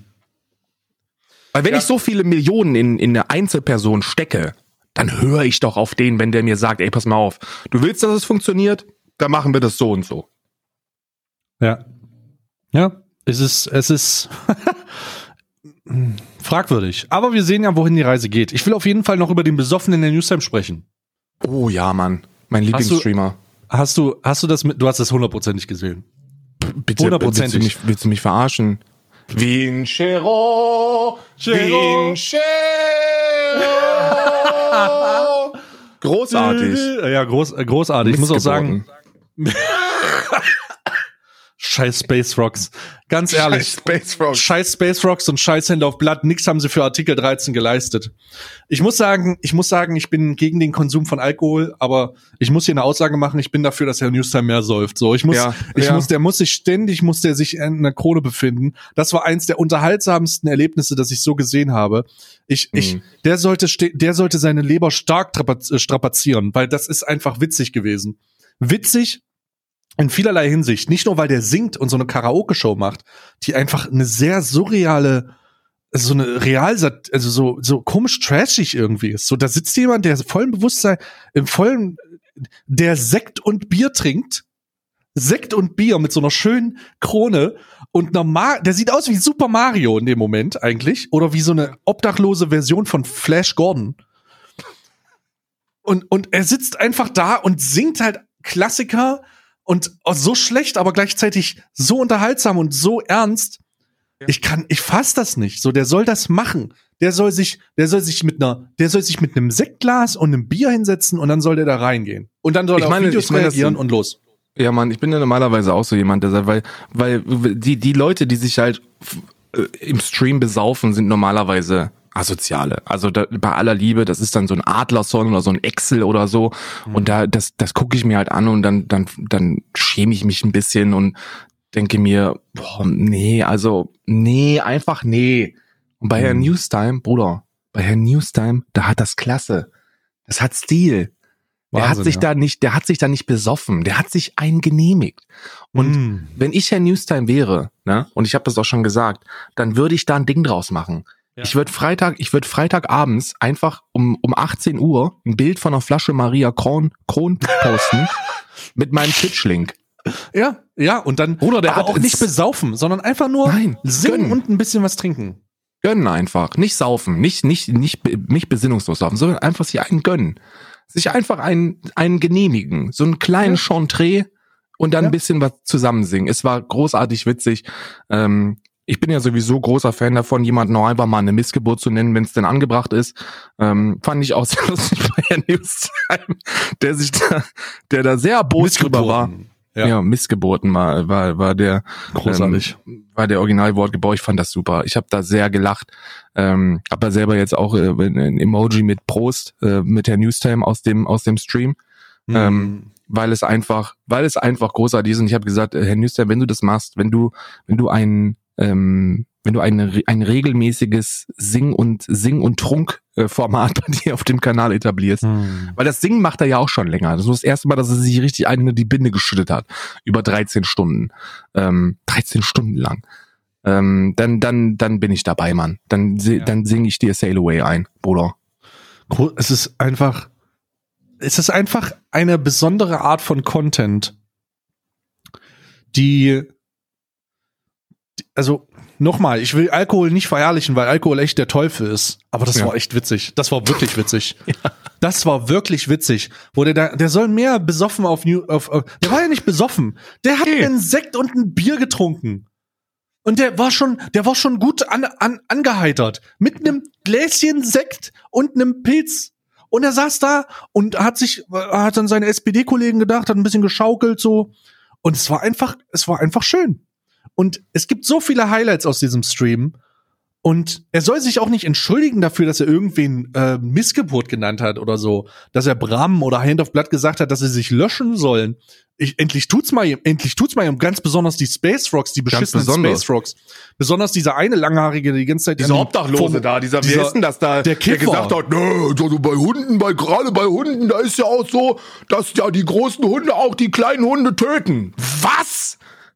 Weil wenn ja. ich so viele Millionen in, in eine Einzelperson stecke, dann höre ich doch auf den, wenn der mir sagt, ey, pass mal auf, du willst, dass es funktioniert, dann machen wir das so und so. Ja. Ja, es ist, es ist fragwürdig. Aber wir sehen ja, wohin die Reise geht. Ich will auf jeden Fall noch über den Besoffenen in der Newstime sprechen. Oh ja, Mann. Mein Lieblingsstreamer. Hast du, hast du das mit, du hast das hundertprozentig gesehen. Bitte, hundertprozentig. Willst du, mich, willst du mich verarschen? Vincero, Vincero. großartig. Ja, groß, großartig. Ich muss auch sagen. Scheiß Space Rocks. Ganz ehrlich. Scheiß Space Rocks. Scheiß Space Rocks und scheiß Hände auf Blatt. Nix haben sie für Artikel 13 geleistet. Ich muss sagen, ich muss sagen, ich bin gegen den Konsum von Alkohol, aber ich muss hier eine Aussage machen. Ich bin dafür, dass Herr Newstime mehr säuft. So, ich muss, ja, ich ja. muss, der muss sich ständig, muss der sich in einer Krone befinden. Das war eins der unterhaltsamsten Erlebnisse, das ich so gesehen habe. Ich, mhm. ich, der sollte, der sollte seine Leber stark strapazieren, weil das ist einfach witzig gewesen. Witzig, in vielerlei Hinsicht. Nicht nur, weil der singt und so eine Karaoke-Show macht, die einfach eine sehr surreale, so eine real, also so, so komisch trashig irgendwie ist. So, da sitzt jemand, der vollen Bewusstsein, im vollen, der Sekt und Bier trinkt. Sekt und Bier mit so einer schönen Krone und normal, der sieht aus wie Super Mario in dem Moment eigentlich oder wie so eine obdachlose Version von Flash Gordon. Und, und er sitzt einfach da und singt halt Klassiker, und so schlecht, aber gleichzeitig so unterhaltsam und so ernst. Ich kann, ich fass das nicht. So, der soll das machen. Der soll sich, der soll sich mit einer, der soll sich mit einem Sektglas und einem Bier hinsetzen und dann soll der da reingehen. Und dann soll ich er meine, auf Videos meine, reagieren und los. Ja, Mann, ich bin ja normalerweise auch so jemand, der sagt, weil, weil die, die Leute, die sich halt äh, im Stream besaufen, sind normalerweise Asoziale. Also da, bei aller Liebe, das ist dann so ein Adlerson oder so ein Excel oder so. Mhm. Und da, das, das gucke ich mir halt an und dann, dann, dann schäme ich mich ein bisschen und denke mir, boah, nee, also, nee, einfach nee. Und bei mhm. Herrn Newstime, Bruder, bei Herrn Newstime, da hat das Klasse. Das hat Stil. Wahnsinn, der hat sich ja. da nicht, der hat sich da nicht besoffen, der hat sich einen genehmigt. Und mm. wenn ich Herr Newstime wäre, ne, und ich habe das auch schon gesagt, dann würde ich da ein Ding draus machen. Ja. Ich würde Freitag, ich würde Freitagabends einfach um, um 18 Uhr ein Bild von einer Flasche Maria Kron, Kron posten mit meinem Twitch-Link. Ja, ja, und dann Oder der hat auch nicht besaufen, sondern einfach nur Nein, singen gönnen. und ein bisschen was trinken. Gönnen einfach, nicht saufen, nicht nicht nicht nicht besinnungslos saufen, sondern einfach sich einen gönnen. Sich einfach einen einen genehmigen, so einen kleinen ja. Chantre und dann ja. ein bisschen was zusammen singen. Es war großartig witzig. Ähm, ich bin ja sowieso großer Fan davon, jemanden noch einfach mal eine Missgeburt zu nennen, wenn es denn angebracht ist. Ähm, fand ich auch sehr lustig bei Herrn Newstime, der sich da, der da sehr erbost drüber war. Ja. ja, Missgeburten war, war, war der großartig. Ähm, war der Originalwortgebrauch. Ich fand das super. Ich habe da sehr gelacht. Ähm, hab da selber jetzt auch äh, ein Emoji mit Prost äh, mit Herrn Newstime aus dem aus dem Stream. Mhm. Ähm, weil es einfach, weil es einfach großartig ist. Und ich habe gesagt, äh, Herr Newstime, wenn du das machst, wenn du, wenn du einen ähm, wenn du ein, ein regelmäßiges Sing- und Sing- und Trunk-Format bei dir auf dem Kanal etablierst. Hm. Weil das Singen macht er ja auch schon länger. Das ist das erste Mal, dass er sich richtig eine die Binde geschüttet hat. Über 13 Stunden. Ähm, 13 Stunden lang. Ähm, dann, dann, dann bin ich dabei, Mann. Dann, ja. dann singe ich dir Sail Away ein, Bruder. Es ist einfach, es ist einfach eine besondere Art von Content, die also nochmal, ich will Alkohol nicht verherrlichen, weil Alkohol echt der Teufel ist. Aber das ja. war echt witzig. Das war wirklich witzig. ja. Das war wirklich witzig. Wo der, da, der soll mehr besoffen auf New, auf, auf der war ja nicht besoffen. Der hat hey. einen Sekt und ein Bier getrunken. Und der war schon, der war schon gut an, an, angeheitert. Mit einem Gläschen Sekt und einem Pilz. Und er saß da und hat sich, hat dann seine SPD-Kollegen gedacht, hat ein bisschen geschaukelt so. Und es war einfach, es war einfach schön. Und es gibt so viele Highlights aus diesem Stream. Und er soll sich auch nicht entschuldigen dafür, dass er irgendwen äh, Missgeburt genannt hat oder so, dass er Bram oder Hand of Blood gesagt hat, dass sie sich löschen sollen. Ich, endlich tut's mal, endlich tut's mal, ganz besonders die Space Rocks, die beschissenen Space Rocks. Besonders dieser eine langhaarige, die ganze Zeit. Dieser Obdachlose da, dieser, dieser, wer ist denn das da, der, der gesagt hat, nö, also bei Hunden, bei, gerade bei Hunden, da ist ja auch so, dass ja die großen Hunde auch die kleinen Hunde töten. Was?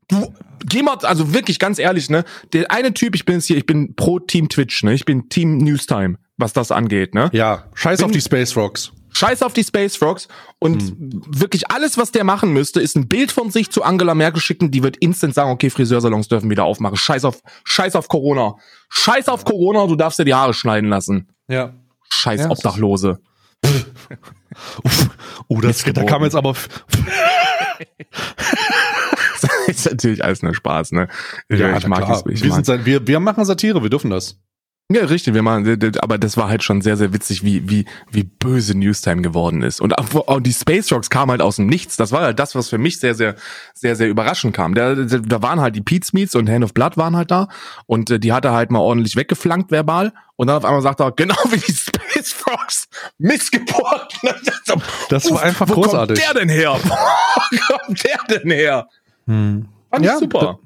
Du, geh mal, also wirklich ganz ehrlich, ne? Der eine Typ, ich bin jetzt hier, ich bin pro Team Twitch, ne? Ich bin Team Newstime, was das angeht, ne? Ja, scheiß bin, auf die Space Rocks. Scheiß auf die Space Frogs und hm. wirklich alles, was der machen müsste, ist ein Bild von sich zu Angela Merkel schicken, die wird instant sagen, okay, Friseursalons dürfen wieder aufmachen. Scheiß auf, scheiß auf Corona. Scheiß auf Corona, du darfst dir die Haare schneiden lassen. Ja. Scheiß ja, Obdachlose. oh, das, da kam jetzt aber ist natürlich alles nur Spaß, ne? Ja, ich mag es. Ich wir, wir, wir machen Satire, wir dürfen das. Ja, richtig, wir machen, aber das war halt schon sehr, sehr witzig, wie, wie, wie böse Newstime geworden ist. Und auch die Space Rocks kamen halt aus dem Nichts. Das war halt das, was für mich sehr, sehr, sehr, sehr überraschend kam. Da, da waren halt die Pete Meets und Hand of Blood waren halt da. Und äh, die hat er halt mal ordentlich weggeflankt verbal. Und dann auf einmal sagt er, genau wie die Space Rocks, Missgeburt. Das war einfach wo großartig. Wo kommt der denn her? Wo kommt der denn her? Hm. Fand ja, super.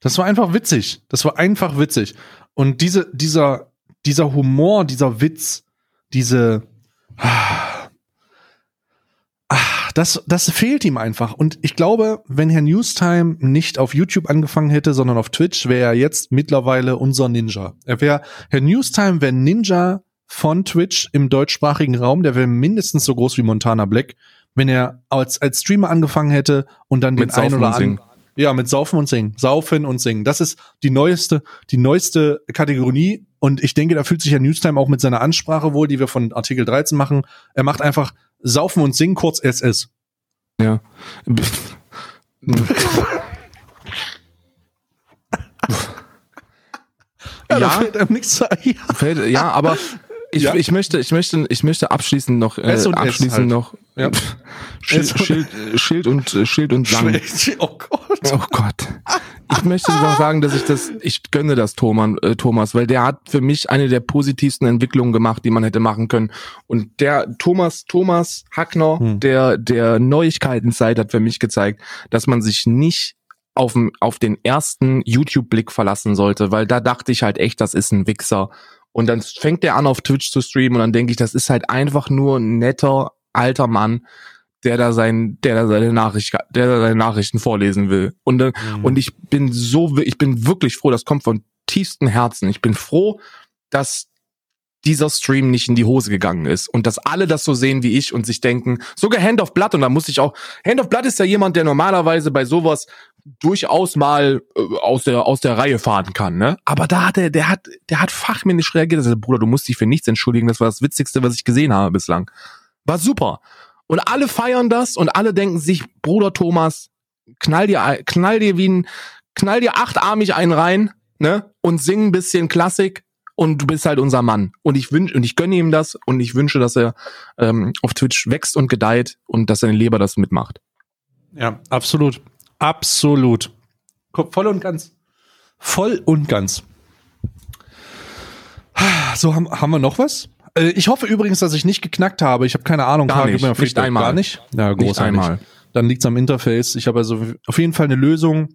Das war einfach witzig. Das war einfach witzig. Und diese, dieser, dieser Humor, dieser Witz, diese, ah, das, das fehlt ihm einfach. Und ich glaube, wenn Herr Newstime nicht auf YouTube angefangen hätte, sondern auf Twitch, wäre er jetzt mittlerweile unser Ninja. Er wäre, Herr Newstime wäre Ninja von Twitch im deutschsprachigen Raum, der wäre mindestens so groß wie Montana Black, wenn er als, als Streamer angefangen hätte und dann Mit den ein oder anderen ja, mit Saufen und Singen. Saufen und Singen. Das ist die neueste, die neueste Kategorie. Und ich denke, da fühlt sich ja Newstime auch mit seiner Ansprache wohl, die wir von Artikel 13 machen. Er macht einfach Saufen und Singen, kurz SS. Ja. ja, ja. Fällt, ja, aber ich, ja. ich möchte, ich möchte, ich möchte abschließend noch, äh, abschließend halt. noch ja. Schild, Schild, Schild und äh, Schild und Sang. Oh Gott. Oh Gott. Ich möchte noch sagen, dass ich das, ich gönne das Thomas, äh, Thomas, weil der hat für mich eine der positivsten Entwicklungen gemacht, die man hätte machen können. Und der Thomas, Thomas Hackner, hm. der, der Neuigkeitenzeit hat für mich gezeigt, dass man sich nicht auf, auf den ersten YouTube-Blick verlassen sollte, weil da dachte ich halt echt, das ist ein Wichser und dann fängt der an auf Twitch zu streamen und dann denke ich, das ist halt einfach nur ein netter alter Mann, der da sein, der da seine Nachricht, der da seine Nachrichten vorlesen will. Und äh, mhm. und ich bin so, ich bin wirklich froh. Das kommt von tiefstem Herzen. Ich bin froh, dass dieser Stream nicht in die Hose gegangen ist und dass alle das so sehen wie ich und sich denken, sogar Hand of Blood und da muss ich auch, Hand of Blood ist ja jemand, der normalerweise bei sowas durchaus mal äh, aus der aus der Reihe fahren kann, ne? Aber da hat er, der hat, der hat fachmännisch reagiert. Also, Bruder, du musst dich für nichts entschuldigen. Das war das Witzigste, was ich gesehen habe bislang. War super. Und alle feiern das und alle denken sich, Bruder Thomas, knall dir, knall dir wie ein, knall dir achtarmig einen rein, ne? Und sing ein bisschen Klassik und du bist halt unser Mann. Und ich wünsche und ich gönne ihm das und ich wünsche, dass er ähm, auf Twitch wächst und gedeiht und dass seine Leber das mitmacht. Ja, absolut. Absolut. Voll und ganz. Voll und ganz. So, haben, haben wir noch was? Äh, ich hoffe übrigens, dass ich nicht geknackt habe. Ich habe keine Ahnung. Gar nicht, nicht einmal. Gar nicht? Ja, großartig. Nicht einmal. Dann liegt's am Interface. Ich habe also auf jeden Fall eine Lösung.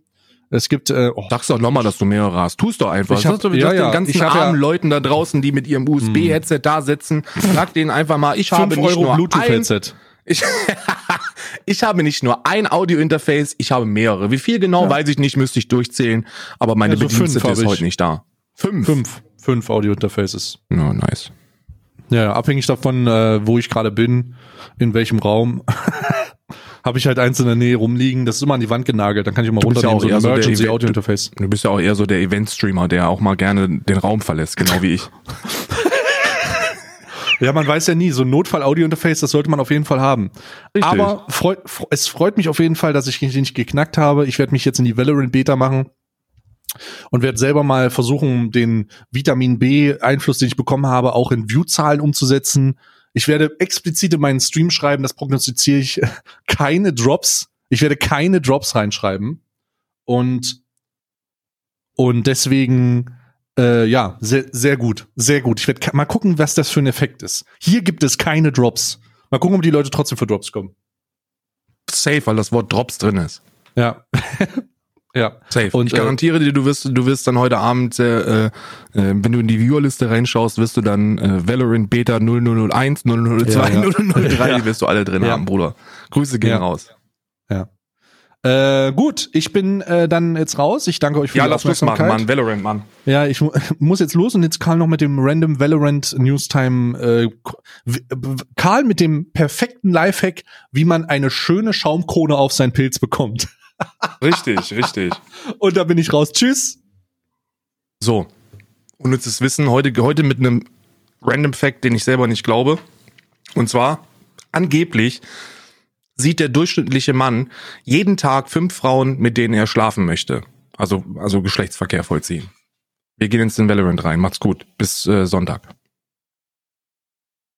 Es gibt. Äh, oh. Sag's doch nochmal, dass du mehrere hast. Tust doch einfach. Ich hab, du, ja, ja, den ganzen armen ja, Leuten da draußen, die mit ihrem USB-Headset da sitzen, sag denen einfach mal, ich habe nicht Euro nur Bluetooth-Headset. Ich, ich habe nicht nur ein Audio-Interface, ich habe mehrere. Wie viel genau, ja. weiß ich nicht, müsste ich durchzählen. Aber meine ja, so Bedienstete ist heute nicht da. Fünf. Fünf. Fünf Audio-Interfaces. No, nice. Ja, abhängig davon, äh, wo ich gerade bin, in welchem Raum, habe ich halt eins in der Nähe rumliegen. Das ist immer an die Wand genagelt. Dann kann ich mal runternehmen, ja so ein Emergency Audio Interface. Du bist ja auch eher so der Event-Streamer, der auch mal gerne den Raum verlässt, genau wie ich. ja, man weiß ja nie. So ein Notfall-Audio-Interface, das sollte man auf jeden Fall haben. Richtig. Aber freut, es freut mich auf jeden Fall, dass ich nicht geknackt habe. Ich werde mich jetzt in die Valorant-Beta machen und werde selber mal versuchen, den Vitamin B-Einfluss, den ich bekommen habe, auch in View-Zahlen umzusetzen. Ich werde explizit in meinen Stream schreiben, das prognostiziere ich, keine Drops. Ich werde keine Drops reinschreiben. Und, und deswegen, äh, ja, sehr, sehr gut, sehr gut. Ich werde mal gucken, was das für ein Effekt ist. Hier gibt es keine Drops. Mal gucken, ob die Leute trotzdem für Drops kommen. Safe, weil das Wort Drops drin ist. Ja. Ja, safe. Und ich äh, garantiere dir, du wirst, du wirst dann heute Abend, äh, äh, wenn du in die Viewerliste reinschaust, wirst du dann äh, Valorant Beta 0001, 0002, ja, ja. 0003, ja. die wirst du alle drin ja. haben, Bruder. Grüße gehen raus. Ja. Äh, gut, ich bin äh, dann jetzt raus. Ich danke euch für ja, die Aufmerksamkeit. Ja, lass machen, Mann. Valorant, Mann. Ja, ich muss jetzt los und jetzt Karl noch mit dem Random Valorant Newstime. Äh, Karl mit dem perfekten Lifehack, wie man eine schöne Schaumkrone auf sein Pilz bekommt. Richtig, richtig. Und da bin ich raus. Tschüss. So. Unnützes Wissen heute, heute mit einem Random Fact, den ich selber nicht glaube. Und zwar, angeblich sieht der durchschnittliche Mann jeden Tag fünf Frauen, mit denen er schlafen möchte. Also, also Geschlechtsverkehr vollziehen. Wir gehen jetzt in Valorant rein. Macht's gut. Bis äh, Sonntag.